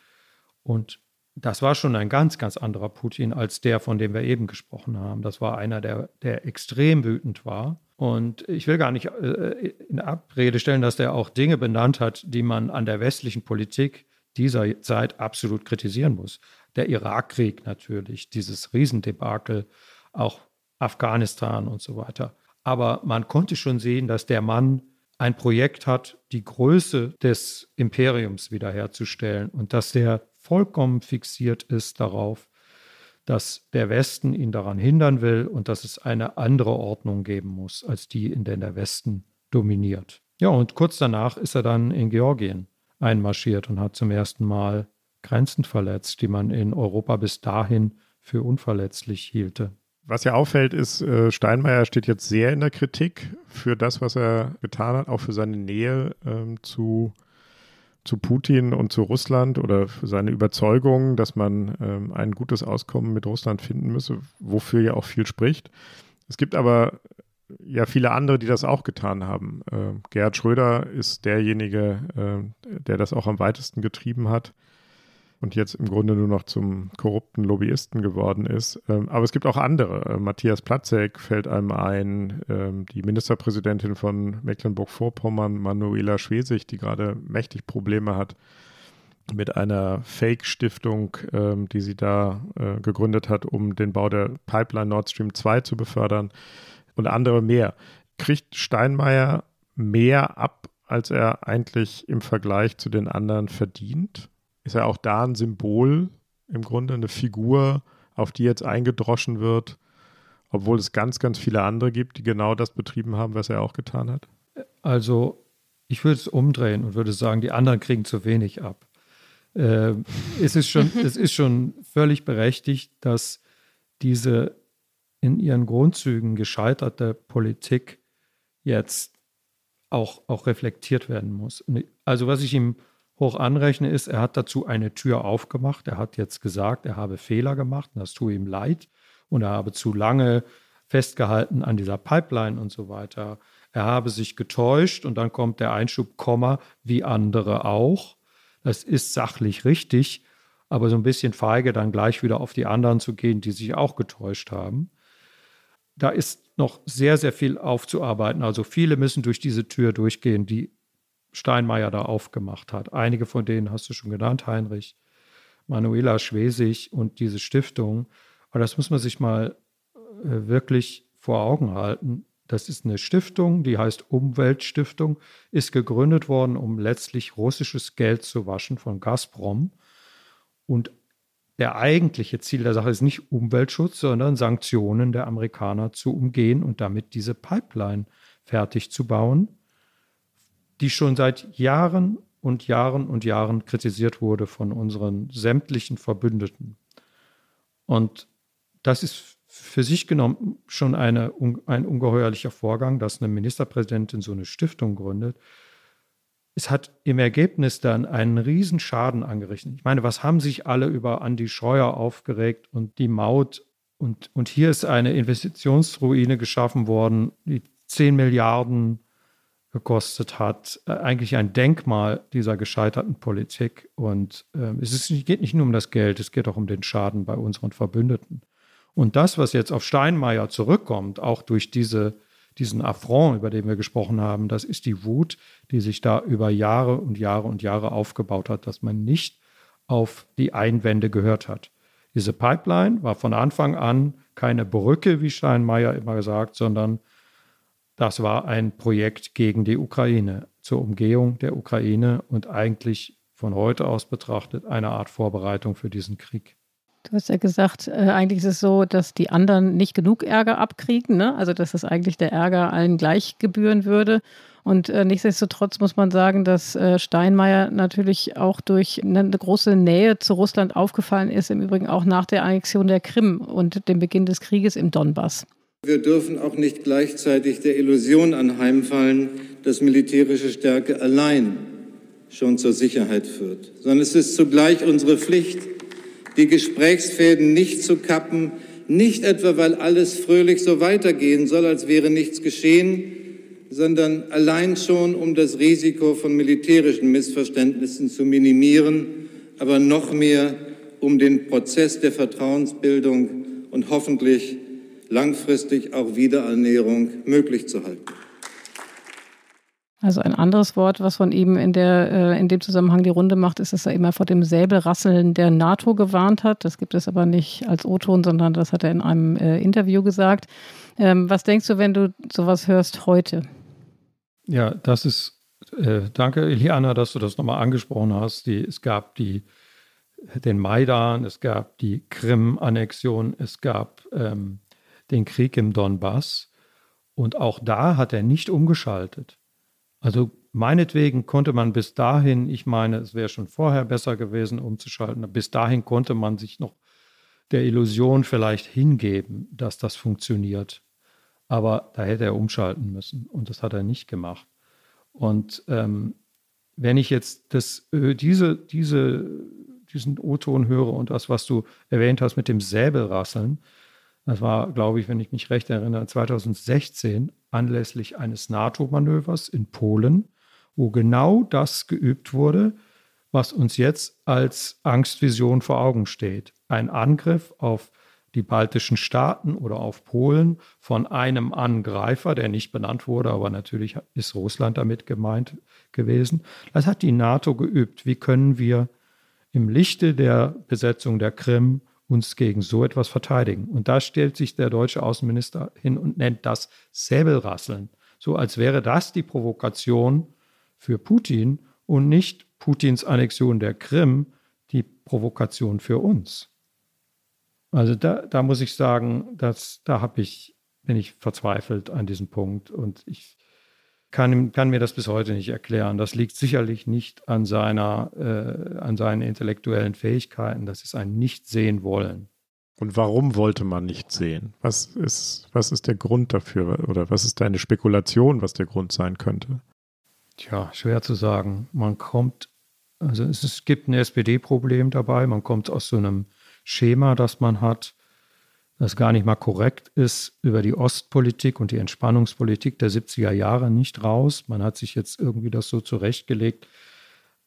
Und das war schon ein ganz, ganz anderer Putin als der, von dem wir eben gesprochen haben. Das war einer, der, der extrem wütend war. Und ich will gar nicht äh, in Abrede stellen, dass der auch Dinge benannt hat, die man an der westlichen Politik dieser Zeit absolut kritisieren muss. Der Irakkrieg natürlich, dieses Riesendebakel, auch Afghanistan und so weiter. Aber man konnte schon sehen, dass der Mann ein Projekt hat, die Größe des Imperiums wiederherzustellen und dass der vollkommen fixiert ist darauf, dass der Westen ihn daran hindern will und dass es eine andere Ordnung geben muss, als die, in der der Westen dominiert. Ja, und kurz danach ist er dann in Georgien einmarschiert und hat zum ersten Mal Grenzen verletzt, die man in Europa bis dahin für unverletzlich hielte. Was ja auffällt, ist, äh, Steinmeier steht jetzt sehr in der Kritik für das, was er getan hat, auch für seine Nähe ähm, zu, zu Putin und zu Russland oder seine Überzeugung, dass man ähm, ein gutes Auskommen mit Russland finden müsse, wofür ja auch viel spricht. Es gibt aber ja viele andere, die das auch getan haben. Äh, Gerhard Schröder ist derjenige, äh, der das auch am weitesten getrieben hat und jetzt im Grunde nur noch zum korrupten Lobbyisten geworden ist. Ähm, aber es gibt auch andere. Äh, Matthias Platzek fällt einem ein, ähm, die Ministerpräsidentin von Mecklenburg-Vorpommern, Manuela Schwesig, die gerade mächtig Probleme hat mit einer Fake-Stiftung, ähm, die sie da äh, gegründet hat, um den Bau der Pipeline Nord Stream 2 zu befördern und andere mehr. Kriegt Steinmeier mehr ab, als er eigentlich im Vergleich zu den anderen verdient? Ist ja auch da ein Symbol, im Grunde eine Figur, auf die jetzt eingedroschen wird, obwohl es ganz, ganz viele andere gibt, die genau das betrieben haben, was er auch getan hat? Also ich würde es umdrehen und würde sagen, die anderen kriegen zu wenig ab. Äh, es, ist schon, <laughs> es ist schon völlig berechtigt, dass diese in ihren Grundzügen gescheiterte Politik jetzt auch, auch reflektiert werden muss. Also was ich ihm hoch anrechne, ist, er hat dazu eine Tür aufgemacht. Er hat jetzt gesagt, er habe Fehler gemacht und das tue ihm leid und er habe zu lange festgehalten an dieser Pipeline und so weiter. Er habe sich getäuscht und dann kommt der Einschub, Komma, wie andere auch. Das ist sachlich richtig, aber so ein bisschen feige, dann gleich wieder auf die anderen zu gehen, die sich auch getäuscht haben. Da ist noch sehr, sehr viel aufzuarbeiten. Also viele müssen durch diese Tür durchgehen, die Steinmeier da aufgemacht hat. Einige von denen hast du schon genannt, Heinrich, Manuela Schwesig und diese Stiftung. Aber das muss man sich mal äh, wirklich vor Augen halten. Das ist eine Stiftung, die heißt Umweltstiftung, ist gegründet worden, um letztlich russisches Geld zu waschen von Gazprom. Und der eigentliche Ziel der Sache ist nicht Umweltschutz, sondern Sanktionen der Amerikaner zu umgehen und damit diese Pipeline fertig zu bauen, die schon seit Jahren und Jahren und Jahren kritisiert wurde von unseren sämtlichen Verbündeten. Und das ist für sich genommen schon eine, ein ungeheuerlicher Vorgang, dass eine Ministerpräsidentin so eine Stiftung gründet. Es hat im Ergebnis dann einen riesen Schaden angerichtet. Ich meine, was haben sich alle über Andi Scheuer aufgeregt und die Maut? Und, und hier ist eine Investitionsruine geschaffen worden, die 10 Milliarden gekostet hat. Äh, eigentlich ein Denkmal dieser gescheiterten Politik. Und äh, es ist, geht nicht nur um das Geld, es geht auch um den Schaden bei unseren Verbündeten. Und das, was jetzt auf Steinmeier zurückkommt, auch durch diese, diesen Affront, über den wir gesprochen haben, das ist die Wut, die sich da über Jahre und Jahre und Jahre aufgebaut hat, dass man nicht auf die Einwände gehört hat. Diese Pipeline war von Anfang an keine Brücke, wie Steinmeier immer gesagt, sondern das war ein Projekt gegen die Ukraine, zur Umgehung der Ukraine und eigentlich von heute aus betrachtet eine Art Vorbereitung für diesen Krieg. Du hast ja gesagt, äh, eigentlich ist es so, dass die anderen nicht genug Ärger abkriegen, ne? also dass es eigentlich der Ärger allen gleich gebühren würde. Und äh, nichtsdestotrotz muss man sagen, dass äh, Steinmeier natürlich auch durch eine, eine große Nähe zu Russland aufgefallen ist, im Übrigen auch nach der Annexion der Krim und dem Beginn des Krieges im Donbass. Wir dürfen auch nicht gleichzeitig der Illusion anheimfallen, dass militärische Stärke allein schon zur Sicherheit führt, sondern es ist zugleich unsere Pflicht, die Gesprächsfäden nicht zu kappen, nicht etwa, weil alles fröhlich so weitergehen soll, als wäre nichts geschehen, sondern allein schon, um das Risiko von militärischen Missverständnissen zu minimieren, aber noch mehr, um den Prozess der Vertrauensbildung und hoffentlich langfristig auch Wiederernährung möglich zu halten. Also ein anderes Wort, was von ihm in, der, äh, in dem Zusammenhang die Runde macht, ist, dass er immer vor dem Säbelrasseln der NATO gewarnt hat. Das gibt es aber nicht als O-Ton, sondern das hat er in einem äh, Interview gesagt. Ähm, was denkst du, wenn du sowas hörst heute? Ja, das ist, äh, danke Iliana, dass du das nochmal angesprochen hast. Die, es gab die, den Maidan, es gab die Krim-Annexion, es gab ähm, den Krieg im Donbass. Und auch da hat er nicht umgeschaltet. Also meinetwegen konnte man bis dahin, ich meine, es wäre schon vorher besser gewesen, umzuschalten, bis dahin konnte man sich noch der Illusion vielleicht hingeben, dass das funktioniert. Aber da hätte er umschalten müssen und das hat er nicht gemacht. Und ähm, wenn ich jetzt das, äh, diese, diese, diesen O-Ton höre und das, was du erwähnt hast mit dem Säbelrasseln, das war, glaube ich, wenn ich mich recht erinnere, 2016 anlässlich eines NATO-Manövers in Polen, wo genau das geübt wurde, was uns jetzt als Angstvision vor Augen steht. Ein Angriff auf die baltischen Staaten oder auf Polen von einem Angreifer, der nicht benannt wurde, aber natürlich ist Russland damit gemeint gewesen. Das hat die NATO geübt. Wie können wir im Lichte der Besetzung der Krim uns gegen so etwas verteidigen. Und da stellt sich der deutsche Außenminister hin und nennt das Säbelrasseln. So als wäre das die Provokation für Putin und nicht Putins Annexion der Krim die Provokation für uns. Also da, da muss ich sagen, dass, da habe ich, bin ich verzweifelt an diesem Punkt. Und ich kann, kann mir das bis heute nicht erklären. Das liegt sicherlich nicht an, seiner, äh, an seinen intellektuellen Fähigkeiten. Das ist ein Nicht-Sehen-Wollen. Und warum wollte man nicht sehen? Was ist, was ist der Grund dafür? Oder was ist deine Spekulation, was der Grund sein könnte? Tja, schwer zu sagen. Man kommt Also es, es gibt ein SPD-Problem dabei. Man kommt aus so einem Schema, das man hat, das gar nicht mal korrekt ist, über die Ostpolitik und die Entspannungspolitik der 70er Jahre nicht raus. Man hat sich jetzt irgendwie das so zurechtgelegt,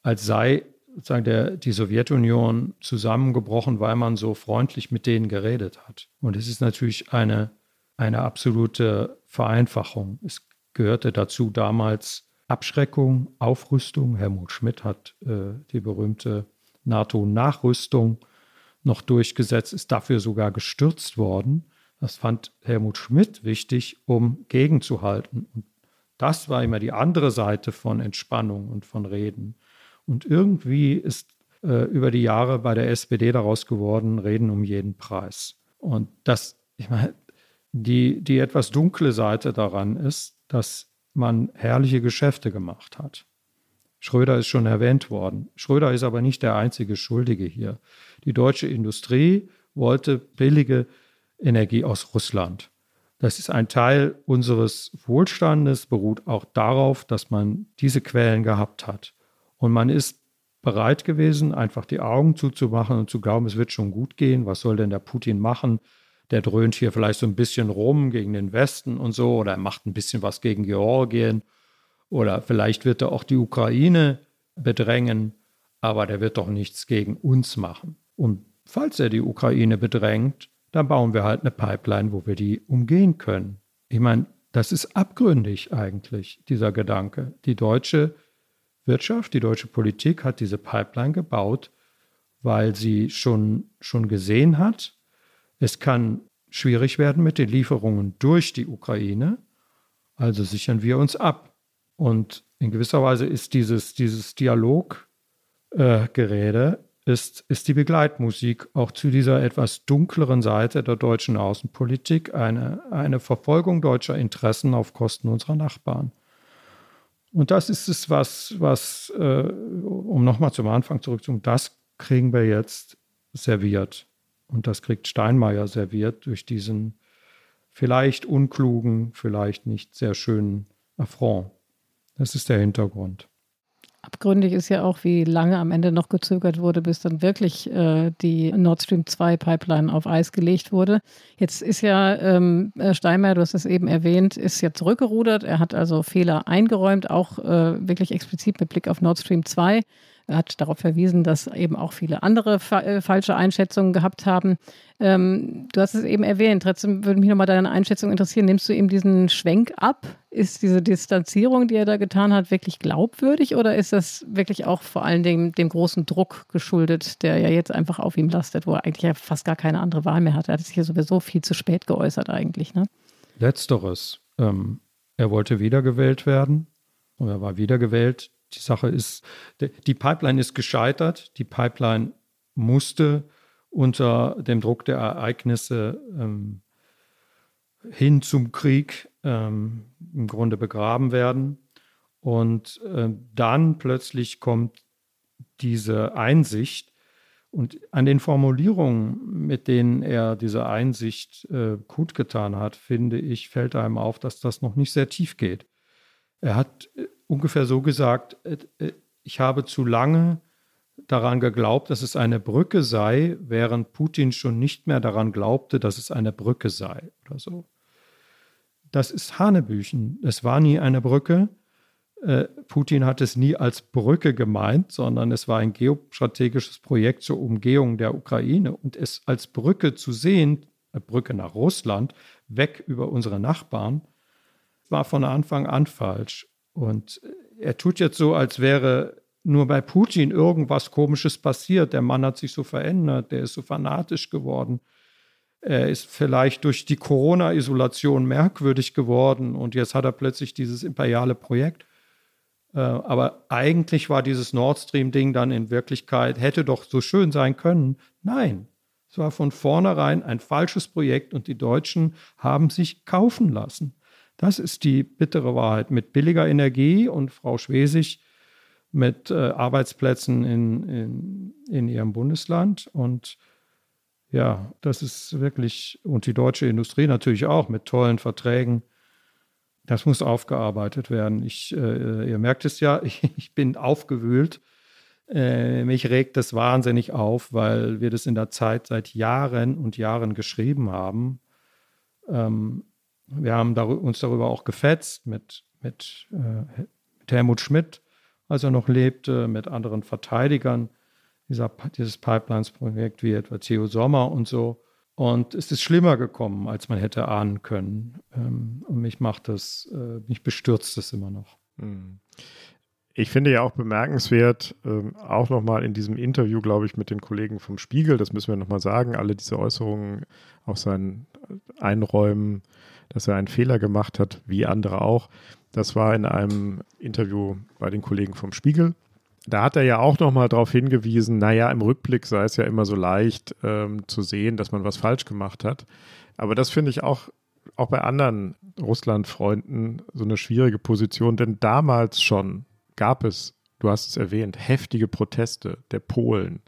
als sei sozusagen der, die Sowjetunion zusammengebrochen, weil man so freundlich mit denen geredet hat. Und es ist natürlich eine, eine absolute Vereinfachung. Es gehörte dazu damals Abschreckung, Aufrüstung. Helmut Schmidt hat äh, die berühmte NATO-Nachrüstung noch durchgesetzt, ist dafür sogar gestürzt worden. Das fand Helmut Schmidt wichtig, um gegenzuhalten. Und das war immer die andere Seite von Entspannung und von Reden. Und irgendwie ist äh, über die Jahre bei der SPD daraus geworden, Reden um jeden Preis. Und das, ich meine, die, die etwas dunkle Seite daran ist, dass man herrliche Geschäfte gemacht hat. Schröder ist schon erwähnt worden. Schröder ist aber nicht der einzige Schuldige hier. Die deutsche Industrie wollte billige Energie aus Russland. Das ist ein Teil unseres Wohlstandes, beruht auch darauf, dass man diese Quellen gehabt hat. Und man ist bereit gewesen, einfach die Augen zuzumachen und zu glauben, es wird schon gut gehen. Was soll denn der Putin machen? Der dröhnt hier vielleicht so ein bisschen rum gegen den Westen und so, oder er macht ein bisschen was gegen Georgien, oder vielleicht wird er auch die Ukraine bedrängen, aber der wird doch nichts gegen uns machen. Und falls er die Ukraine bedrängt, dann bauen wir halt eine Pipeline, wo wir die umgehen können. Ich meine, das ist abgründig eigentlich, dieser Gedanke. Die deutsche Wirtschaft, die deutsche Politik hat diese Pipeline gebaut, weil sie schon, schon gesehen hat, es kann schwierig werden mit den Lieferungen durch die Ukraine, also sichern wir uns ab. Und in gewisser Weise ist dieses, dieses Dialoggerede, äh, ist, ist die Begleitmusik auch zu dieser etwas dunkleren Seite der deutschen Außenpolitik, eine, eine Verfolgung deutscher Interessen auf Kosten unserer Nachbarn. Und das ist es, was, was äh, um nochmal zum Anfang zurückzukommen, das kriegen wir jetzt serviert. Und das kriegt Steinmeier serviert durch diesen vielleicht unklugen, vielleicht nicht sehr schönen Affront. Das ist der Hintergrund. Abgründig ist ja auch, wie lange am Ende noch gezögert wurde, bis dann wirklich äh, die Nord Stream 2 Pipeline auf Eis gelegt wurde. Jetzt ist ja ähm, Steinmeier, du hast es eben erwähnt, ist ja zurückgerudert. Er hat also Fehler eingeräumt, auch äh, wirklich explizit mit Blick auf Nord Stream 2. Er hat darauf verwiesen, dass eben auch viele andere fa äh, falsche Einschätzungen gehabt haben. Ähm, du hast es eben erwähnt. Trotzdem würde mich nochmal deine Einschätzung interessieren. Nimmst du ihm diesen Schwenk ab? Ist diese Distanzierung, die er da getan hat, wirklich glaubwürdig oder ist das wirklich auch vor allen Dingen dem großen Druck geschuldet, der ja jetzt einfach auf ihm lastet, wo er eigentlich ja fast gar keine andere Wahl mehr hat? Er hat sich ja sowieso viel zu spät geäußert eigentlich. Ne? Letzteres. Ähm, er wollte wiedergewählt werden er war wiedergewählt die Sache ist, die Pipeline ist gescheitert. Die Pipeline musste unter dem Druck der Ereignisse ähm, hin zum Krieg ähm, im Grunde begraben werden. Und äh, dann plötzlich kommt diese Einsicht. Und an den Formulierungen, mit denen er diese Einsicht äh, kundgetan hat, finde ich, fällt einem auf, dass das noch nicht sehr tief geht. Er hat äh, ungefähr so gesagt, äh, äh, ich habe zu lange daran geglaubt, dass es eine Brücke sei, während Putin schon nicht mehr daran glaubte, dass es eine Brücke sei oder so. Das ist Hanebüchen. Es war nie eine Brücke. Äh, Putin hat es nie als Brücke gemeint, sondern es war ein geostrategisches Projekt zur Umgehung der Ukraine. Und es als Brücke zu sehen, eine Brücke nach Russland, weg über unsere Nachbarn, war von Anfang an falsch. Und er tut jetzt so, als wäre nur bei Putin irgendwas Komisches passiert. Der Mann hat sich so verändert, der ist so fanatisch geworden. Er ist vielleicht durch die Corona-Isolation merkwürdig geworden und jetzt hat er plötzlich dieses imperiale Projekt. Äh, aber eigentlich war dieses Nord Stream-Ding dann in Wirklichkeit, hätte doch so schön sein können. Nein, es war von vornherein ein falsches Projekt und die Deutschen haben sich kaufen lassen. Das ist die bittere Wahrheit. Mit billiger Energie und Frau Schwesig mit äh, Arbeitsplätzen in, in, in ihrem Bundesland. Und ja, das ist wirklich, und die deutsche Industrie natürlich auch mit tollen Verträgen. Das muss aufgearbeitet werden. Ich, äh, ihr merkt es ja, ich, <laughs> ich bin aufgewühlt. Äh, mich regt das wahnsinnig auf, weil wir das in der Zeit seit Jahren und Jahren geschrieben haben. Ähm, wir haben uns darüber auch gefetzt mit, mit, äh, mit Helmut Schmidt, als er noch lebte, mit anderen Verteidigern dieser, dieses Pipelines-Projekt wie etwa Theo Sommer und so. Und es ist schlimmer gekommen, als man hätte ahnen können. Ähm, und mich macht das, äh, mich bestürzt das immer noch. Hm. Ich finde ja auch bemerkenswert, ähm, auch nochmal in diesem Interview, glaube ich, mit den Kollegen vom Spiegel, das müssen wir nochmal sagen, alle diese Äußerungen auf sein Einräumen, dass er einen Fehler gemacht hat, wie andere auch. Das war in einem Interview bei den Kollegen vom Spiegel da hat er ja auch nochmal darauf hingewiesen, naja, im Rückblick sei es ja immer so leicht ähm, zu sehen, dass man was falsch gemacht hat. Aber das finde ich auch, auch bei anderen Russland-Freunden so eine schwierige Position, denn damals schon gab es, du hast es erwähnt, heftige Proteste der Polen,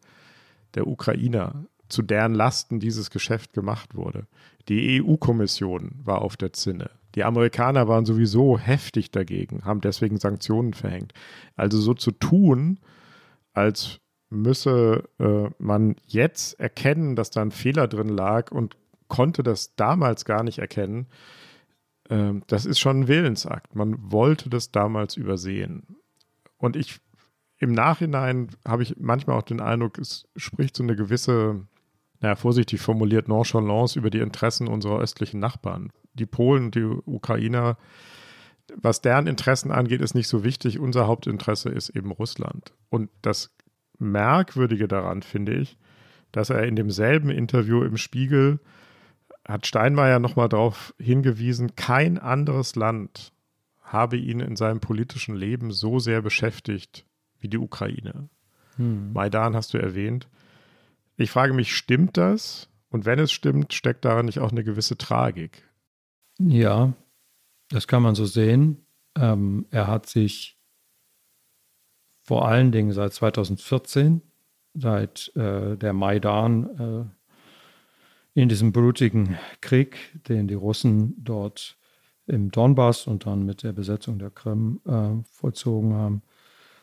der Ukrainer, zu deren Lasten dieses Geschäft gemacht wurde. Die EU-Kommission war auf der Zinne. Die Amerikaner waren sowieso heftig dagegen, haben deswegen Sanktionen verhängt. Also so zu tun, als müsse äh, man jetzt erkennen, dass da ein Fehler drin lag und konnte das damals gar nicht erkennen, äh, das ist schon ein Willensakt. Man wollte das damals übersehen. Und ich im Nachhinein habe ich manchmal auch den Eindruck, es spricht so eine gewisse, naja, vorsichtig formuliert, Nonchalance über die Interessen unserer östlichen Nachbarn die Polen und die Ukrainer, was deren Interessen angeht, ist nicht so wichtig. Unser Hauptinteresse ist eben Russland. Und das Merkwürdige daran finde ich, dass er in demselben Interview im Spiegel hat Steinmeier nochmal darauf hingewiesen, kein anderes Land habe ihn in seinem politischen Leben so sehr beschäftigt wie die Ukraine. Hm. Maidan hast du erwähnt. Ich frage mich, stimmt das? Und wenn es stimmt, steckt daran nicht auch eine gewisse Tragik? Ja, das kann man so sehen. Ähm, er hat sich vor allen Dingen seit 2014, seit äh, der Maidan, äh, in diesem blutigen Krieg, den die Russen dort im Donbass und dann mit der Besetzung der Krim äh, vollzogen haben,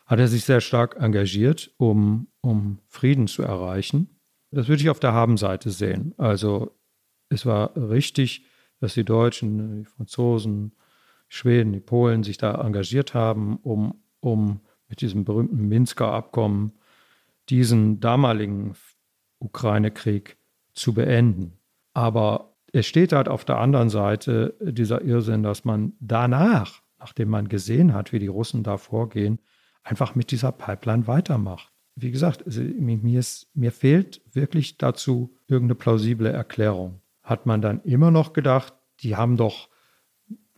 hat er sich sehr stark engagiert, um, um Frieden zu erreichen. Das würde ich auf der Habenseite sehen. Also es war richtig, dass die Deutschen, die Franzosen, die Schweden, die Polen sich da engagiert haben, um, um mit diesem berühmten Minsker Abkommen diesen damaligen Ukraine-Krieg zu beenden. Aber es steht halt auf der anderen Seite dieser Irrsinn, dass man danach, nachdem man gesehen hat, wie die Russen da vorgehen, einfach mit dieser Pipeline weitermacht. Wie gesagt, also mir, ist, mir fehlt wirklich dazu irgendeine plausible Erklärung hat man dann immer noch gedacht, die haben doch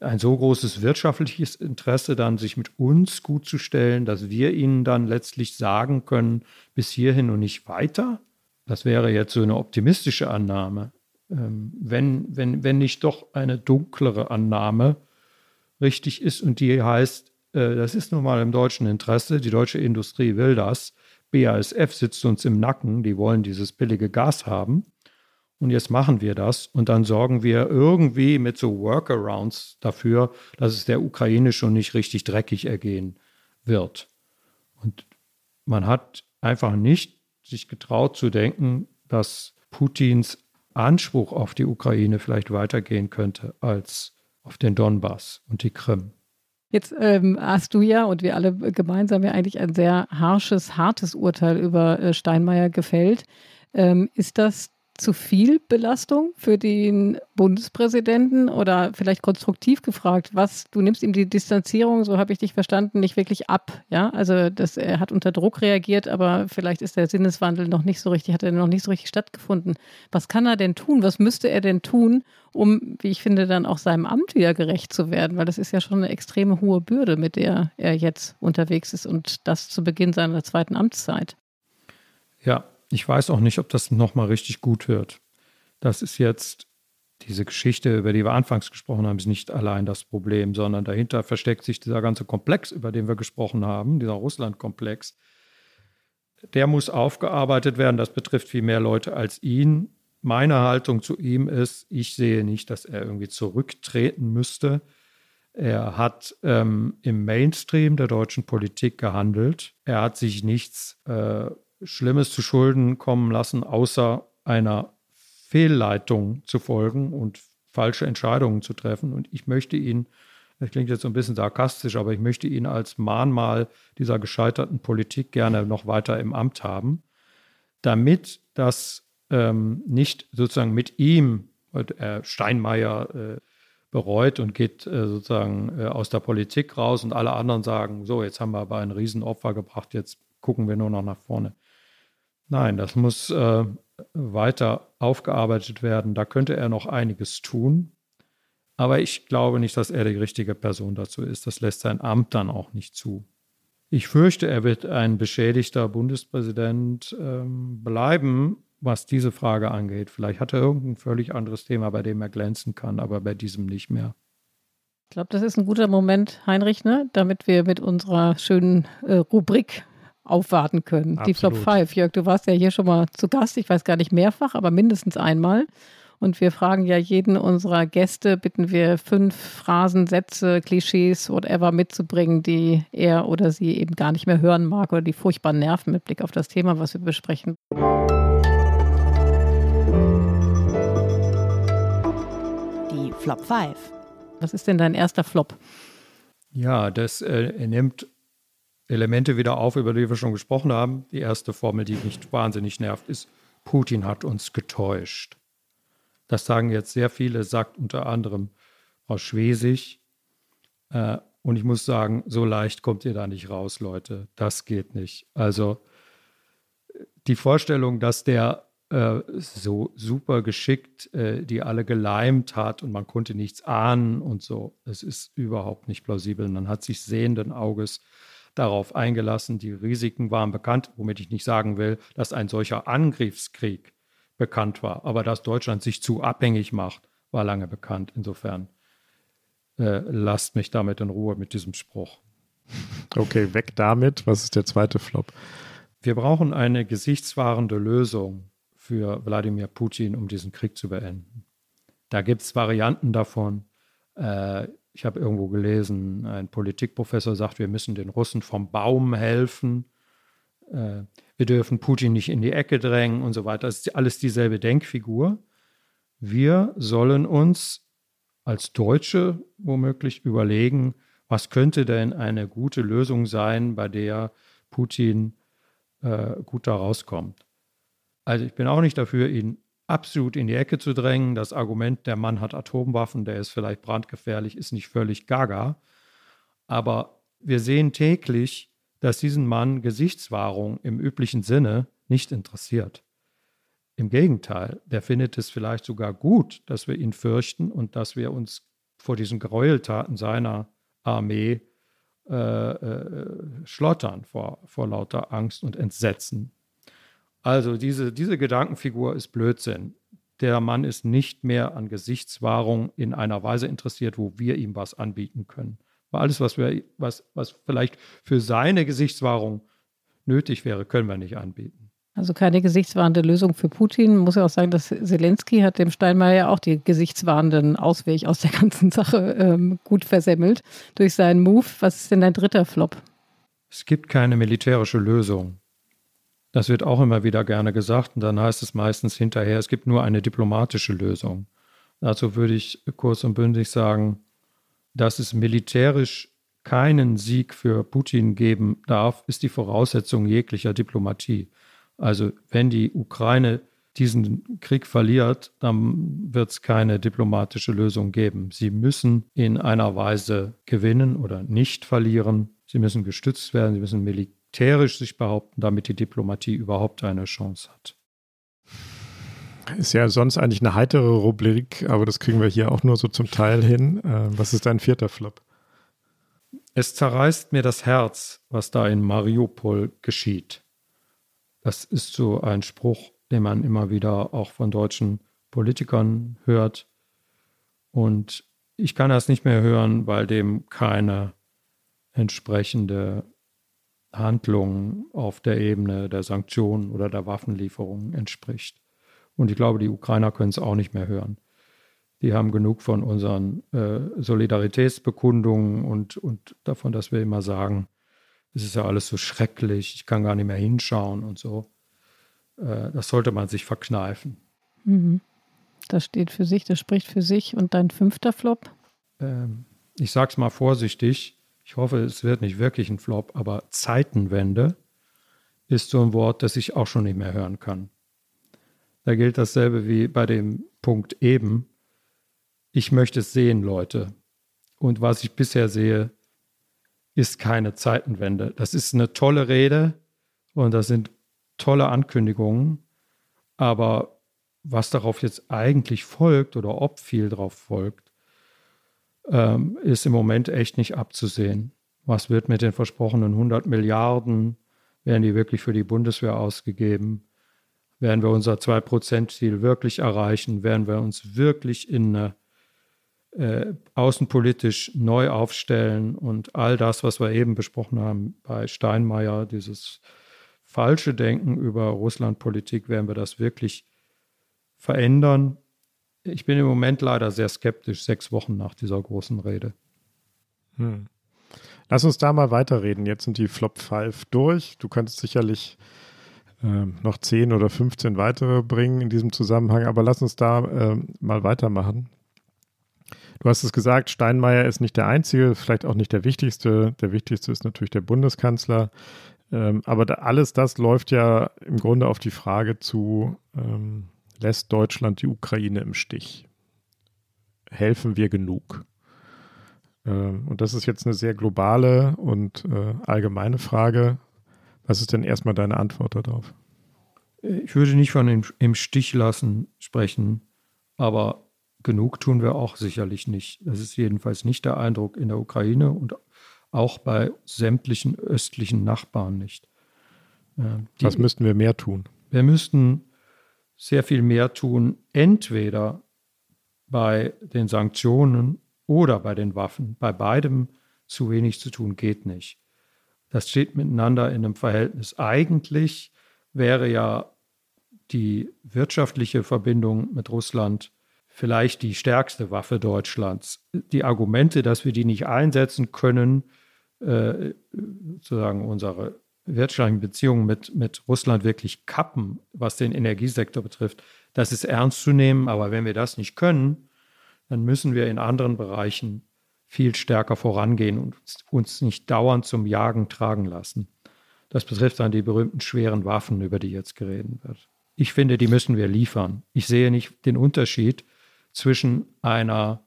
ein so großes wirtschaftliches Interesse, dann sich mit uns gut zu stellen, dass wir ihnen dann letztlich sagen können, bis hierhin und nicht weiter. Das wäre jetzt so eine optimistische Annahme. Ähm, wenn, wenn, wenn nicht doch eine dunklere Annahme richtig ist und die heißt, äh, das ist nun mal im deutschen Interesse, die deutsche Industrie will das, BASF sitzt uns im Nacken, die wollen dieses billige Gas haben. Und jetzt machen wir das und dann sorgen wir irgendwie mit so Workarounds dafür, dass es der Ukraine schon nicht richtig dreckig ergehen wird. Und man hat einfach nicht sich getraut zu denken, dass Putins Anspruch auf die Ukraine vielleicht weitergehen könnte als auf den Donbass und die Krim. Jetzt ähm, hast du ja und wir alle gemeinsam ja eigentlich ein sehr harsches, hartes Urteil über äh, Steinmeier gefällt. Ähm, ist das zu viel Belastung für den Bundespräsidenten oder vielleicht konstruktiv gefragt, was du nimmst ihm die Distanzierung, so habe ich dich verstanden, nicht wirklich ab, ja? Also das, er hat unter Druck reagiert, aber vielleicht ist der Sinneswandel noch nicht so richtig, hat er noch nicht so richtig stattgefunden. Was kann er denn tun? Was müsste er denn tun, um, wie ich finde, dann auch seinem Amt wieder gerecht zu werden? Weil das ist ja schon eine extreme hohe Bürde, mit der er jetzt unterwegs ist und das zu Beginn seiner zweiten Amtszeit. Ja, ich weiß auch nicht, ob das nochmal richtig gut wird. Das ist jetzt diese Geschichte, über die wir anfangs gesprochen haben, ist nicht allein das Problem, sondern dahinter versteckt sich dieser ganze Komplex, über den wir gesprochen haben, dieser Russland-Komplex. Der muss aufgearbeitet werden. Das betrifft viel mehr Leute als ihn. Meine Haltung zu ihm ist, ich sehe nicht, dass er irgendwie zurücktreten müsste. Er hat ähm, im Mainstream der deutschen Politik gehandelt. Er hat sich nichts äh, Schlimmes zu Schulden kommen lassen, außer einer Fehlleitung zu folgen und falsche Entscheidungen zu treffen. Und ich möchte ihn, das klingt jetzt so ein bisschen sarkastisch, aber ich möchte ihn als Mahnmal dieser gescheiterten Politik gerne noch weiter im Amt haben, damit das ähm, nicht sozusagen mit ihm, äh, Steinmeier äh, bereut und geht äh, sozusagen äh, aus der Politik raus und alle anderen sagen, so, jetzt haben wir aber ein Riesenopfer gebracht, jetzt gucken wir nur noch nach vorne. Nein, das muss äh, weiter aufgearbeitet werden. Da könnte er noch einiges tun. Aber ich glaube nicht, dass er die richtige Person dazu ist. Das lässt sein Amt dann auch nicht zu. Ich fürchte, er wird ein beschädigter Bundespräsident ähm, bleiben, was diese Frage angeht. Vielleicht hat er irgendein völlig anderes Thema, bei dem er glänzen kann, aber bei diesem nicht mehr. Ich glaube, das ist ein guter Moment, Heinrich, ne? damit wir mit unserer schönen äh, Rubrik aufwarten können. Absolut. Die Flop 5. Jörg, du warst ja hier schon mal zu Gast, ich weiß gar nicht mehrfach, aber mindestens einmal. Und wir fragen ja jeden unserer Gäste, bitten wir fünf Phrasen, Sätze, Klischees, whatever mitzubringen, die er oder sie eben gar nicht mehr hören mag oder die furchtbar nerven mit Blick auf das Thema, was wir besprechen. Die Flop 5. Was ist denn dein erster Flop? Ja, das äh, nimmt Elemente wieder auf, über die wir schon gesprochen haben. Die erste Formel, die mich wahnsinnig nervt, ist, Putin hat uns getäuscht. Das sagen jetzt sehr viele, sagt unter anderem Frau Schwesig. Äh, und ich muss sagen, so leicht kommt ihr da nicht raus, Leute. Das geht nicht. Also die Vorstellung, dass der äh, so super geschickt äh, die alle geleimt hat und man konnte nichts ahnen und so, es ist überhaupt nicht plausibel. Man hat sich sehenden Auges darauf eingelassen. Die Risiken waren bekannt, womit ich nicht sagen will, dass ein solcher Angriffskrieg bekannt war. Aber dass Deutschland sich zu abhängig macht, war lange bekannt. Insofern äh, lasst mich damit in Ruhe mit diesem Spruch. Okay, weg damit. Was ist der zweite Flop? Wir brauchen eine gesichtswahrende Lösung für Wladimir Putin, um diesen Krieg zu beenden. Da gibt es Varianten davon. Äh, ich habe irgendwo gelesen, ein Politikprofessor sagt, wir müssen den Russen vom Baum helfen. Äh, wir dürfen Putin nicht in die Ecke drängen und so weiter. Das ist alles dieselbe Denkfigur. Wir sollen uns als Deutsche womöglich überlegen, was könnte denn eine gute Lösung sein, bei der Putin äh, gut da rauskommt. Also ich bin auch nicht dafür, ihn absolut in die Ecke zu drängen. Das Argument, der Mann hat Atomwaffen, der ist vielleicht brandgefährlich, ist nicht völlig gaga. Aber wir sehen täglich, dass diesen Mann Gesichtswahrung im üblichen Sinne nicht interessiert. Im Gegenteil, der findet es vielleicht sogar gut, dass wir ihn fürchten und dass wir uns vor diesen Gräueltaten seiner Armee äh, äh, schlottern vor, vor lauter Angst und Entsetzen. Also diese, diese Gedankenfigur ist Blödsinn. Der Mann ist nicht mehr an Gesichtswahrung in einer Weise interessiert, wo wir ihm was anbieten können. Weil alles, was, wir, was, was vielleicht für seine Gesichtswahrung nötig wäre, können wir nicht anbieten. Also keine gesichtswahrende Lösung für Putin. Muss ja auch sagen, dass Zelensky hat dem Steinmeier auch die gesichtswahrenden Ausweg aus der ganzen Sache ähm, gut versemmelt durch seinen Move. Was ist denn dein dritter Flop? Es gibt keine militärische Lösung. Das wird auch immer wieder gerne gesagt und dann heißt es meistens hinterher, es gibt nur eine diplomatische Lösung. Dazu würde ich kurz und bündig sagen, dass es militärisch keinen Sieg für Putin geben darf, ist die Voraussetzung jeglicher Diplomatie. Also wenn die Ukraine diesen Krieg verliert, dann wird es keine diplomatische Lösung geben. Sie müssen in einer Weise gewinnen oder nicht verlieren. Sie müssen gestützt werden, sie müssen militärisch sich behaupten, damit die Diplomatie überhaupt eine Chance hat. Ist ja sonst eigentlich eine heitere Rubrik, aber das kriegen wir hier auch nur so zum Teil hin. Äh, was ist dein vierter Flop? Es zerreißt mir das Herz, was da in Mariupol geschieht. Das ist so ein Spruch, den man immer wieder auch von deutschen Politikern hört. Und ich kann das nicht mehr hören, weil dem keine entsprechende Handlungen auf der Ebene der Sanktionen oder der Waffenlieferungen entspricht. Und ich glaube, die Ukrainer können es auch nicht mehr hören. Die haben genug von unseren äh, Solidaritätsbekundungen und, und davon, dass wir immer sagen, es ist ja alles so schrecklich, ich kann gar nicht mehr hinschauen und so. Äh, das sollte man sich verkneifen. Mhm. Das steht für sich, das spricht für sich. Und dein fünfter Flop? Ähm, ich sage es mal vorsichtig. Ich hoffe, es wird nicht wirklich ein Flop, aber Zeitenwende ist so ein Wort, das ich auch schon nicht mehr hören kann. Da gilt dasselbe wie bei dem Punkt eben. Ich möchte es sehen, Leute. Und was ich bisher sehe, ist keine Zeitenwende. Das ist eine tolle Rede und das sind tolle Ankündigungen. Aber was darauf jetzt eigentlich folgt oder ob viel darauf folgt, ähm, ist im Moment echt nicht abzusehen. Was wird mit den versprochenen 100 Milliarden? Werden die wirklich für die Bundeswehr ausgegeben? Werden wir unser 2-Prozent-Ziel wirklich erreichen? Werden wir uns wirklich in eine, äh, außenpolitisch neu aufstellen und all das, was wir eben besprochen haben bei Steinmeier, dieses falsche Denken über Russlandpolitik, werden wir das wirklich verändern? Ich bin im Moment leider sehr skeptisch, sechs Wochen nach dieser großen Rede. Hm. Lass uns da mal weiterreden. Jetzt sind die Flop 5 durch. Du könntest sicherlich äh, noch 10 oder 15 weitere bringen in diesem Zusammenhang, aber lass uns da äh, mal weitermachen. Du hast es gesagt, Steinmeier ist nicht der Einzige, vielleicht auch nicht der Wichtigste. Der Wichtigste ist natürlich der Bundeskanzler. Ähm, aber da, alles das läuft ja im Grunde auf die Frage zu, ähm, lässt Deutschland die Ukraine im Stich? Helfen wir genug? Ähm, und das ist jetzt eine sehr globale und äh, allgemeine Frage. Was ist denn erstmal deine Antwort darauf? Ich würde nicht von im, im Stich lassen sprechen, aber genug tun wir auch sicherlich nicht. Das ist jedenfalls nicht der Eindruck in der Ukraine und auch bei sämtlichen östlichen Nachbarn nicht. Die, Was müssten wir mehr tun? Wir müssten sehr viel mehr tun, entweder bei den Sanktionen oder bei den Waffen. Bei beidem zu wenig zu tun geht nicht. Das steht miteinander in einem Verhältnis. Eigentlich wäre ja die wirtschaftliche Verbindung mit Russland vielleicht die stärkste Waffe Deutschlands. Die Argumente, dass wir die nicht einsetzen können, äh, sozusagen unsere wirtschaftlichen Beziehungen mit, mit Russland wirklich kappen, was den Energiesektor betrifft, das ist ernst zu nehmen. Aber wenn wir das nicht können, dann müssen wir in anderen Bereichen viel stärker vorangehen und uns nicht dauernd zum Jagen tragen lassen. Das betrifft dann die berühmten schweren Waffen, über die jetzt geredet wird. Ich finde, die müssen wir liefern. Ich sehe nicht den Unterschied zwischen einer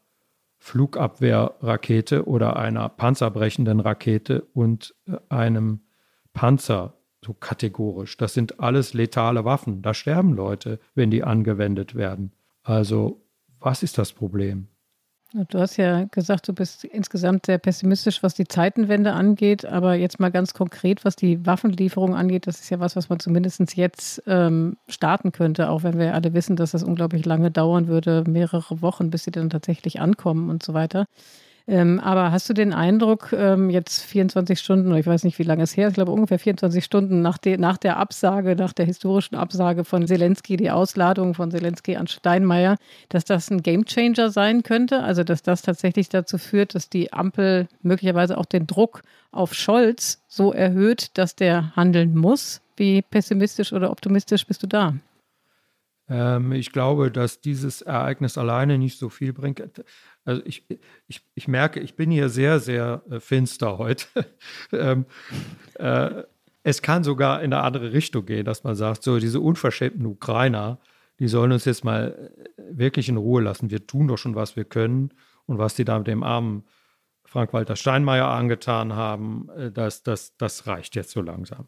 Flugabwehrrakete oder einer panzerbrechenden Rakete und äh, einem Panzer, so kategorisch. Das sind alles letale Waffen. Da sterben Leute, wenn die angewendet werden. Also, was ist das Problem? Du hast ja gesagt, du bist insgesamt sehr pessimistisch, was die Zeitenwende angeht. Aber jetzt mal ganz konkret, was die Waffenlieferung angeht, das ist ja was, was man zumindest jetzt ähm, starten könnte, auch wenn wir alle wissen, dass das unglaublich lange dauern würde, mehrere Wochen, bis sie dann tatsächlich ankommen und so weiter. Ähm, aber hast du den Eindruck, ähm, jetzt 24 Stunden, ich weiß nicht, wie lange es her ist, ich glaube ungefähr 24 Stunden nach, de, nach der Absage, nach der historischen Absage von Zelensky, die Ausladung von Zelensky an Steinmeier, dass das ein Gamechanger sein könnte? Also, dass das tatsächlich dazu führt, dass die Ampel möglicherweise auch den Druck auf Scholz so erhöht, dass der handeln muss? Wie pessimistisch oder optimistisch bist du da? Ähm, ich glaube, dass dieses Ereignis alleine nicht so viel bringt. Also ich, ich, ich merke, ich bin hier sehr, sehr äh, finster heute. <laughs> ähm, äh, es kann sogar in eine andere Richtung gehen, dass man sagt, so diese unverschämten Ukrainer, die sollen uns jetzt mal äh, wirklich in Ruhe lassen. Wir tun doch schon, was wir können. Und was die da mit dem armen Frank-Walter Steinmeier angetan haben, äh, das, das, das reicht jetzt so langsam.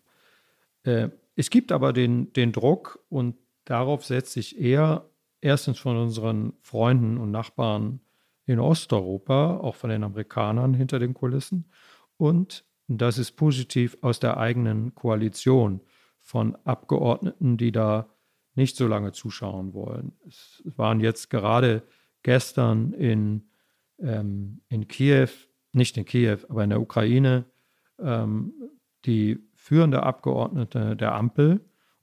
Es gibt aber den, den Druck und darauf setze ich eher erstens von unseren Freunden und Nachbarn in Osteuropa, auch von den Amerikanern hinter den Kulissen. Und das ist positiv aus der eigenen Koalition von Abgeordneten, die da nicht so lange zuschauen wollen. Es waren jetzt gerade gestern in, ähm, in Kiew, nicht in Kiew, aber in der Ukraine, ähm, die führende Abgeordnete der Ampel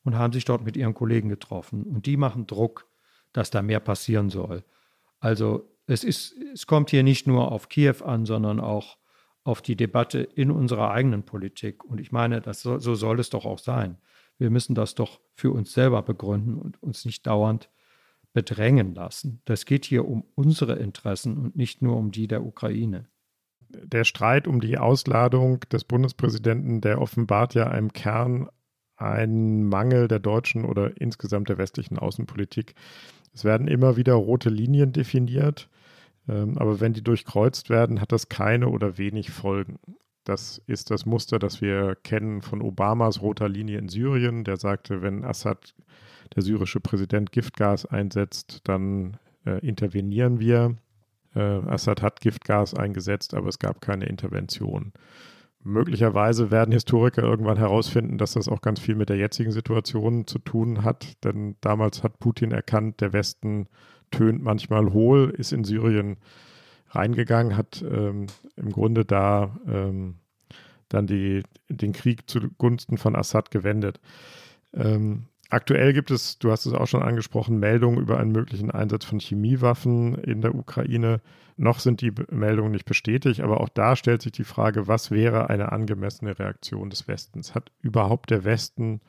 und haben sich dort mit ihren Kollegen getroffen. Und die machen Druck, dass da mehr passieren soll. Also es, ist, es kommt hier nicht nur auf Kiew an, sondern auch auf die Debatte in unserer eigenen Politik. Und ich meine, das so, so soll es doch auch sein. Wir müssen das doch für uns selber begründen und uns nicht dauernd bedrängen lassen. Das geht hier um unsere Interessen und nicht nur um die der Ukraine. Der Streit um die Ausladung des Bundespräsidenten, der offenbart ja im Kern einen Mangel der deutschen oder insgesamt der westlichen Außenpolitik. Es werden immer wieder rote Linien definiert, ähm, aber wenn die durchkreuzt werden, hat das keine oder wenig Folgen. Das ist das Muster, das wir kennen von Obamas roter Linie in Syrien. Der sagte, wenn Assad, der syrische Präsident, Giftgas einsetzt, dann äh, intervenieren wir. Äh, Assad hat Giftgas eingesetzt, aber es gab keine Intervention. Möglicherweise werden Historiker irgendwann herausfinden, dass das auch ganz viel mit der jetzigen Situation zu tun hat, denn damals hat Putin erkannt, der Westen tönt manchmal hohl, ist in Syrien reingegangen, hat ähm, im Grunde da ähm, dann die, den Krieg zugunsten von Assad gewendet. Ähm, aktuell gibt es, du hast es auch schon angesprochen, Meldungen über einen möglichen Einsatz von Chemiewaffen in der Ukraine. Noch sind die Meldungen nicht bestätigt, aber auch da stellt sich die Frage, was wäre eine angemessene Reaktion des Westens? Hat überhaupt der Westen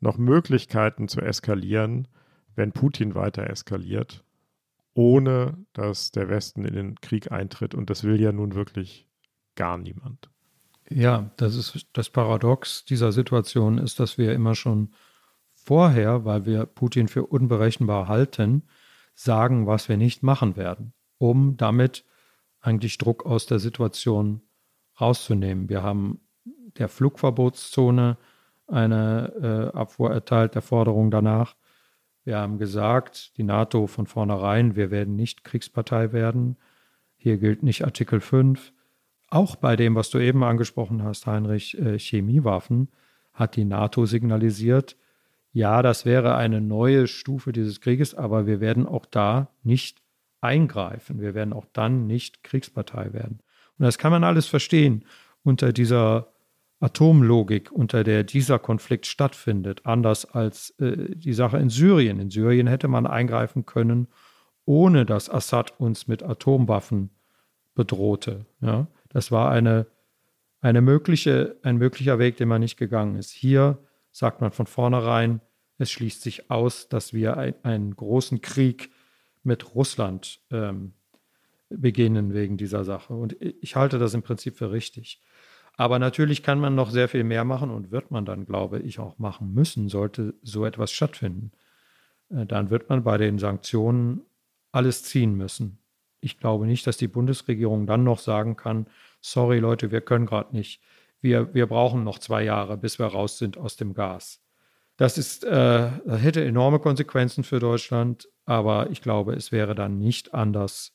noch Möglichkeiten zu eskalieren, wenn Putin weiter eskaliert? ohne dass der Westen in den Krieg eintritt. Und das will ja nun wirklich gar niemand. Ja, das ist das Paradox dieser Situation ist, dass wir immer schon vorher, weil wir Putin für unberechenbar halten, sagen, was wir nicht machen werden, um damit eigentlich Druck aus der Situation rauszunehmen. Wir haben der Flugverbotszone eine äh, Abfuhr erteilt, der Forderung danach. Wir haben gesagt, die NATO von vornherein, wir werden nicht Kriegspartei werden. Hier gilt nicht Artikel 5. Auch bei dem, was du eben angesprochen hast, Heinrich, äh, Chemiewaffen, hat die NATO signalisiert, ja, das wäre eine neue Stufe dieses Krieges, aber wir werden auch da nicht eingreifen. Wir werden auch dann nicht Kriegspartei werden. Und das kann man alles verstehen unter dieser Atomlogik, unter der dieser Konflikt stattfindet, anders als äh, die Sache in Syrien. In Syrien hätte man eingreifen können, ohne dass Assad uns mit Atomwaffen bedrohte. Ja? Das war eine, eine mögliche, ein möglicher Weg, den man nicht gegangen ist. Hier sagt man von vornherein, es schließt sich aus, dass wir ein, einen großen Krieg mit Russland ähm, beginnen wegen dieser Sache. Und ich halte das im Prinzip für richtig. Aber natürlich kann man noch sehr viel mehr machen und wird man dann, glaube ich, auch machen müssen, sollte so etwas stattfinden. Äh, dann wird man bei den Sanktionen alles ziehen müssen. Ich glaube nicht, dass die Bundesregierung dann noch sagen kann, sorry Leute, wir können gerade nicht. Wir, wir brauchen noch zwei Jahre, bis wir raus sind aus dem Gas. Das, ist, äh, das hätte enorme Konsequenzen für Deutschland, aber ich glaube, es wäre dann nicht anders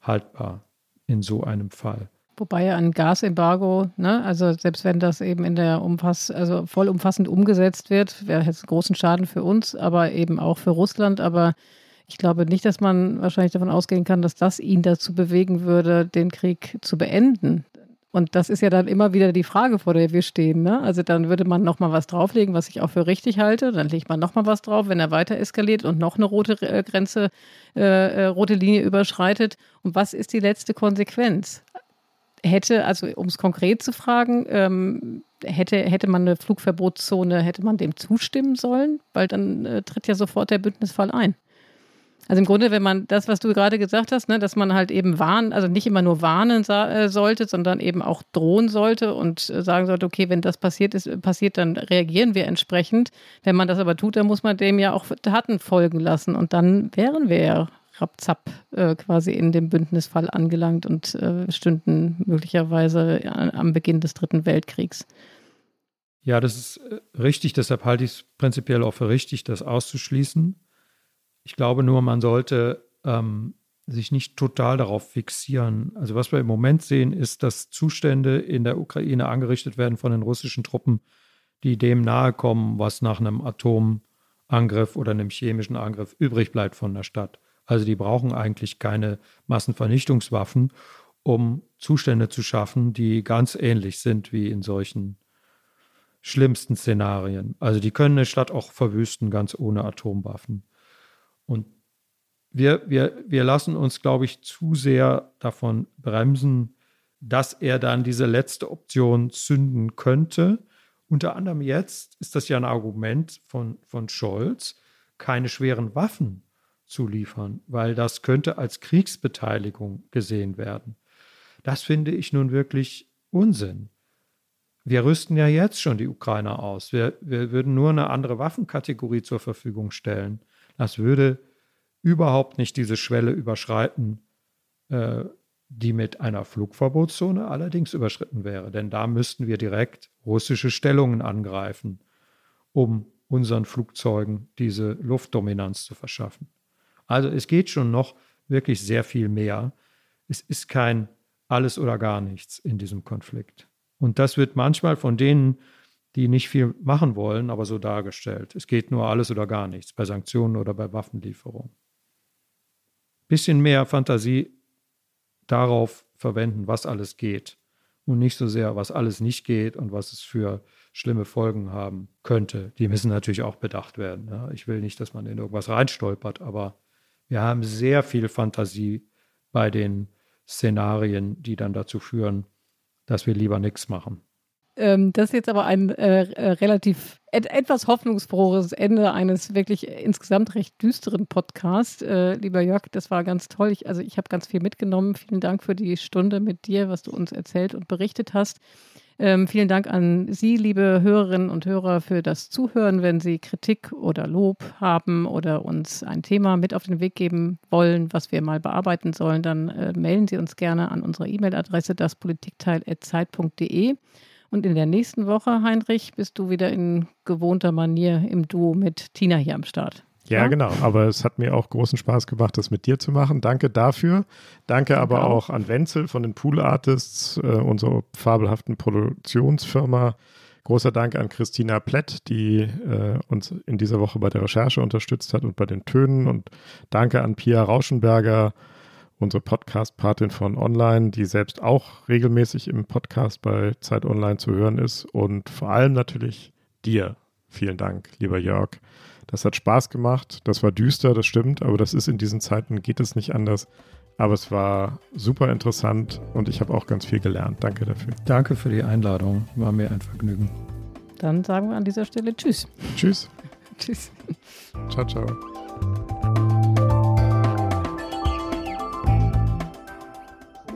haltbar in so einem Fall. Wobei ja ein Gasembargo, ne, also selbst wenn das eben in der Umfass, also vollumfassend umgesetzt wird, wäre jetzt großen Schaden für uns, aber eben auch für Russland. Aber ich glaube nicht, dass man wahrscheinlich davon ausgehen kann, dass das ihn dazu bewegen würde, den Krieg zu beenden. Und das ist ja dann immer wieder die Frage, vor der wir stehen. Ne? Also dann würde man nochmal was drauflegen, was ich auch für richtig halte. Dann legt man nochmal was drauf, wenn er weiter eskaliert und noch eine rote äh, Grenze, äh, äh, rote Linie überschreitet. Und was ist die letzte Konsequenz? hätte, also um es konkret zu fragen, ähm, hätte, hätte man eine Flugverbotszone, hätte man dem zustimmen sollen? Weil dann äh, tritt ja sofort der Bündnisfall ein. Also im Grunde, wenn man das, was du gerade gesagt hast, ne, dass man halt eben warnen, also nicht immer nur warnen äh, sollte, sondern eben auch drohen sollte und äh, sagen sollte, okay, wenn das passiert ist, passiert, dann reagieren wir entsprechend. Wenn man das aber tut, dann muss man dem ja auch Taten folgen lassen und dann wären wir ja rapzapp äh, quasi in dem Bündnisfall angelangt und äh, stünden möglicherweise am Beginn des Dritten Weltkriegs. Ja, das ist äh, richtig. Deshalb halte ich es prinzipiell auch für richtig, das auszuschließen. Ich glaube nur, man sollte ähm, sich nicht total darauf fixieren. Also was wir im Moment sehen, ist, dass Zustände in der Ukraine angerichtet werden von den russischen Truppen, die dem nahe kommen, was nach einem Atomangriff oder einem chemischen Angriff übrig bleibt von der Stadt. Also die brauchen eigentlich keine Massenvernichtungswaffen, um Zustände zu schaffen, die ganz ähnlich sind wie in solchen schlimmsten Szenarien. Also die können eine Stadt auch verwüsten, ganz ohne Atomwaffen. Und wir, wir, wir lassen uns, glaube ich, zu sehr davon bremsen, dass er dann diese letzte Option zünden könnte. Unter anderem jetzt ist das ja ein Argument von, von Scholz, keine schweren Waffen zu liefern, weil das könnte als Kriegsbeteiligung gesehen werden. Das finde ich nun wirklich Unsinn. Wir rüsten ja jetzt schon die Ukrainer aus. Wir, wir würden nur eine andere Waffenkategorie zur Verfügung stellen. Das würde überhaupt nicht diese Schwelle überschreiten, äh, die mit einer Flugverbotszone allerdings überschritten wäre. Denn da müssten wir direkt russische Stellungen angreifen, um unseren Flugzeugen diese Luftdominanz zu verschaffen. Also es geht schon noch wirklich sehr viel mehr. Es ist kein alles oder gar nichts in diesem Konflikt. Und das wird manchmal von denen, die nicht viel machen wollen, aber so dargestellt. Es geht nur alles oder gar nichts bei Sanktionen oder bei Waffenlieferungen. Bisschen mehr Fantasie darauf verwenden, was alles geht und nicht so sehr, was alles nicht geht und was es für schlimme Folgen haben könnte. Die müssen natürlich auch bedacht werden. Ja. Ich will nicht, dass man in irgendwas reinstolpert, aber wir haben sehr viel Fantasie bei den Szenarien, die dann dazu führen, dass wir lieber nichts machen. Ähm, das ist jetzt aber ein äh, äh, relativ et etwas hoffnungsfrohes Ende eines wirklich insgesamt recht düsteren Podcasts. Äh, lieber Jörg, das war ganz toll. Ich, also ich habe ganz viel mitgenommen. Vielen Dank für die Stunde mit dir, was du uns erzählt und berichtet hast. Ähm, vielen Dank an Sie, liebe Hörerinnen und Hörer, für das Zuhören. Wenn Sie Kritik oder Lob haben oder uns ein Thema mit auf den Weg geben wollen, was wir mal bearbeiten sollen, dann äh, melden Sie uns gerne an unsere E-Mail-Adresse daspolitikteil.zeit.de. Und in der nächsten Woche, Heinrich, bist du wieder in gewohnter Manier im Duo mit Tina hier am Start. Ja, ja, genau. Aber es hat mir auch großen Spaß gemacht, das mit dir zu machen. Danke dafür. Danke, Danke aber auch. auch. an Wenzel von den Pool Artists, äh, unserer fabelhaften Produktionsfirma. Großer Dank an Christina Plett, die äh, uns in dieser Woche bei der Recherche unterstützt hat und bei den Tönen. Und danke an Pia Rauschenberger, unsere Podcast-Patin von Online, die selbst auch regelmäßig im Podcast bei Zeit Online zu hören ist. Und vor allem natürlich dir. Vielen Dank, lieber Jörg das hat Spaß gemacht. Das war düster, das stimmt, aber das ist in diesen Zeiten, geht es nicht anders. Aber es war super interessant und ich habe auch ganz viel gelernt. Danke dafür. Danke für die Einladung. War mir ein Vergnügen. Dann sagen wir an dieser Stelle Tschüss. Tschüss. <laughs> Tschüss. Ciao, ciao.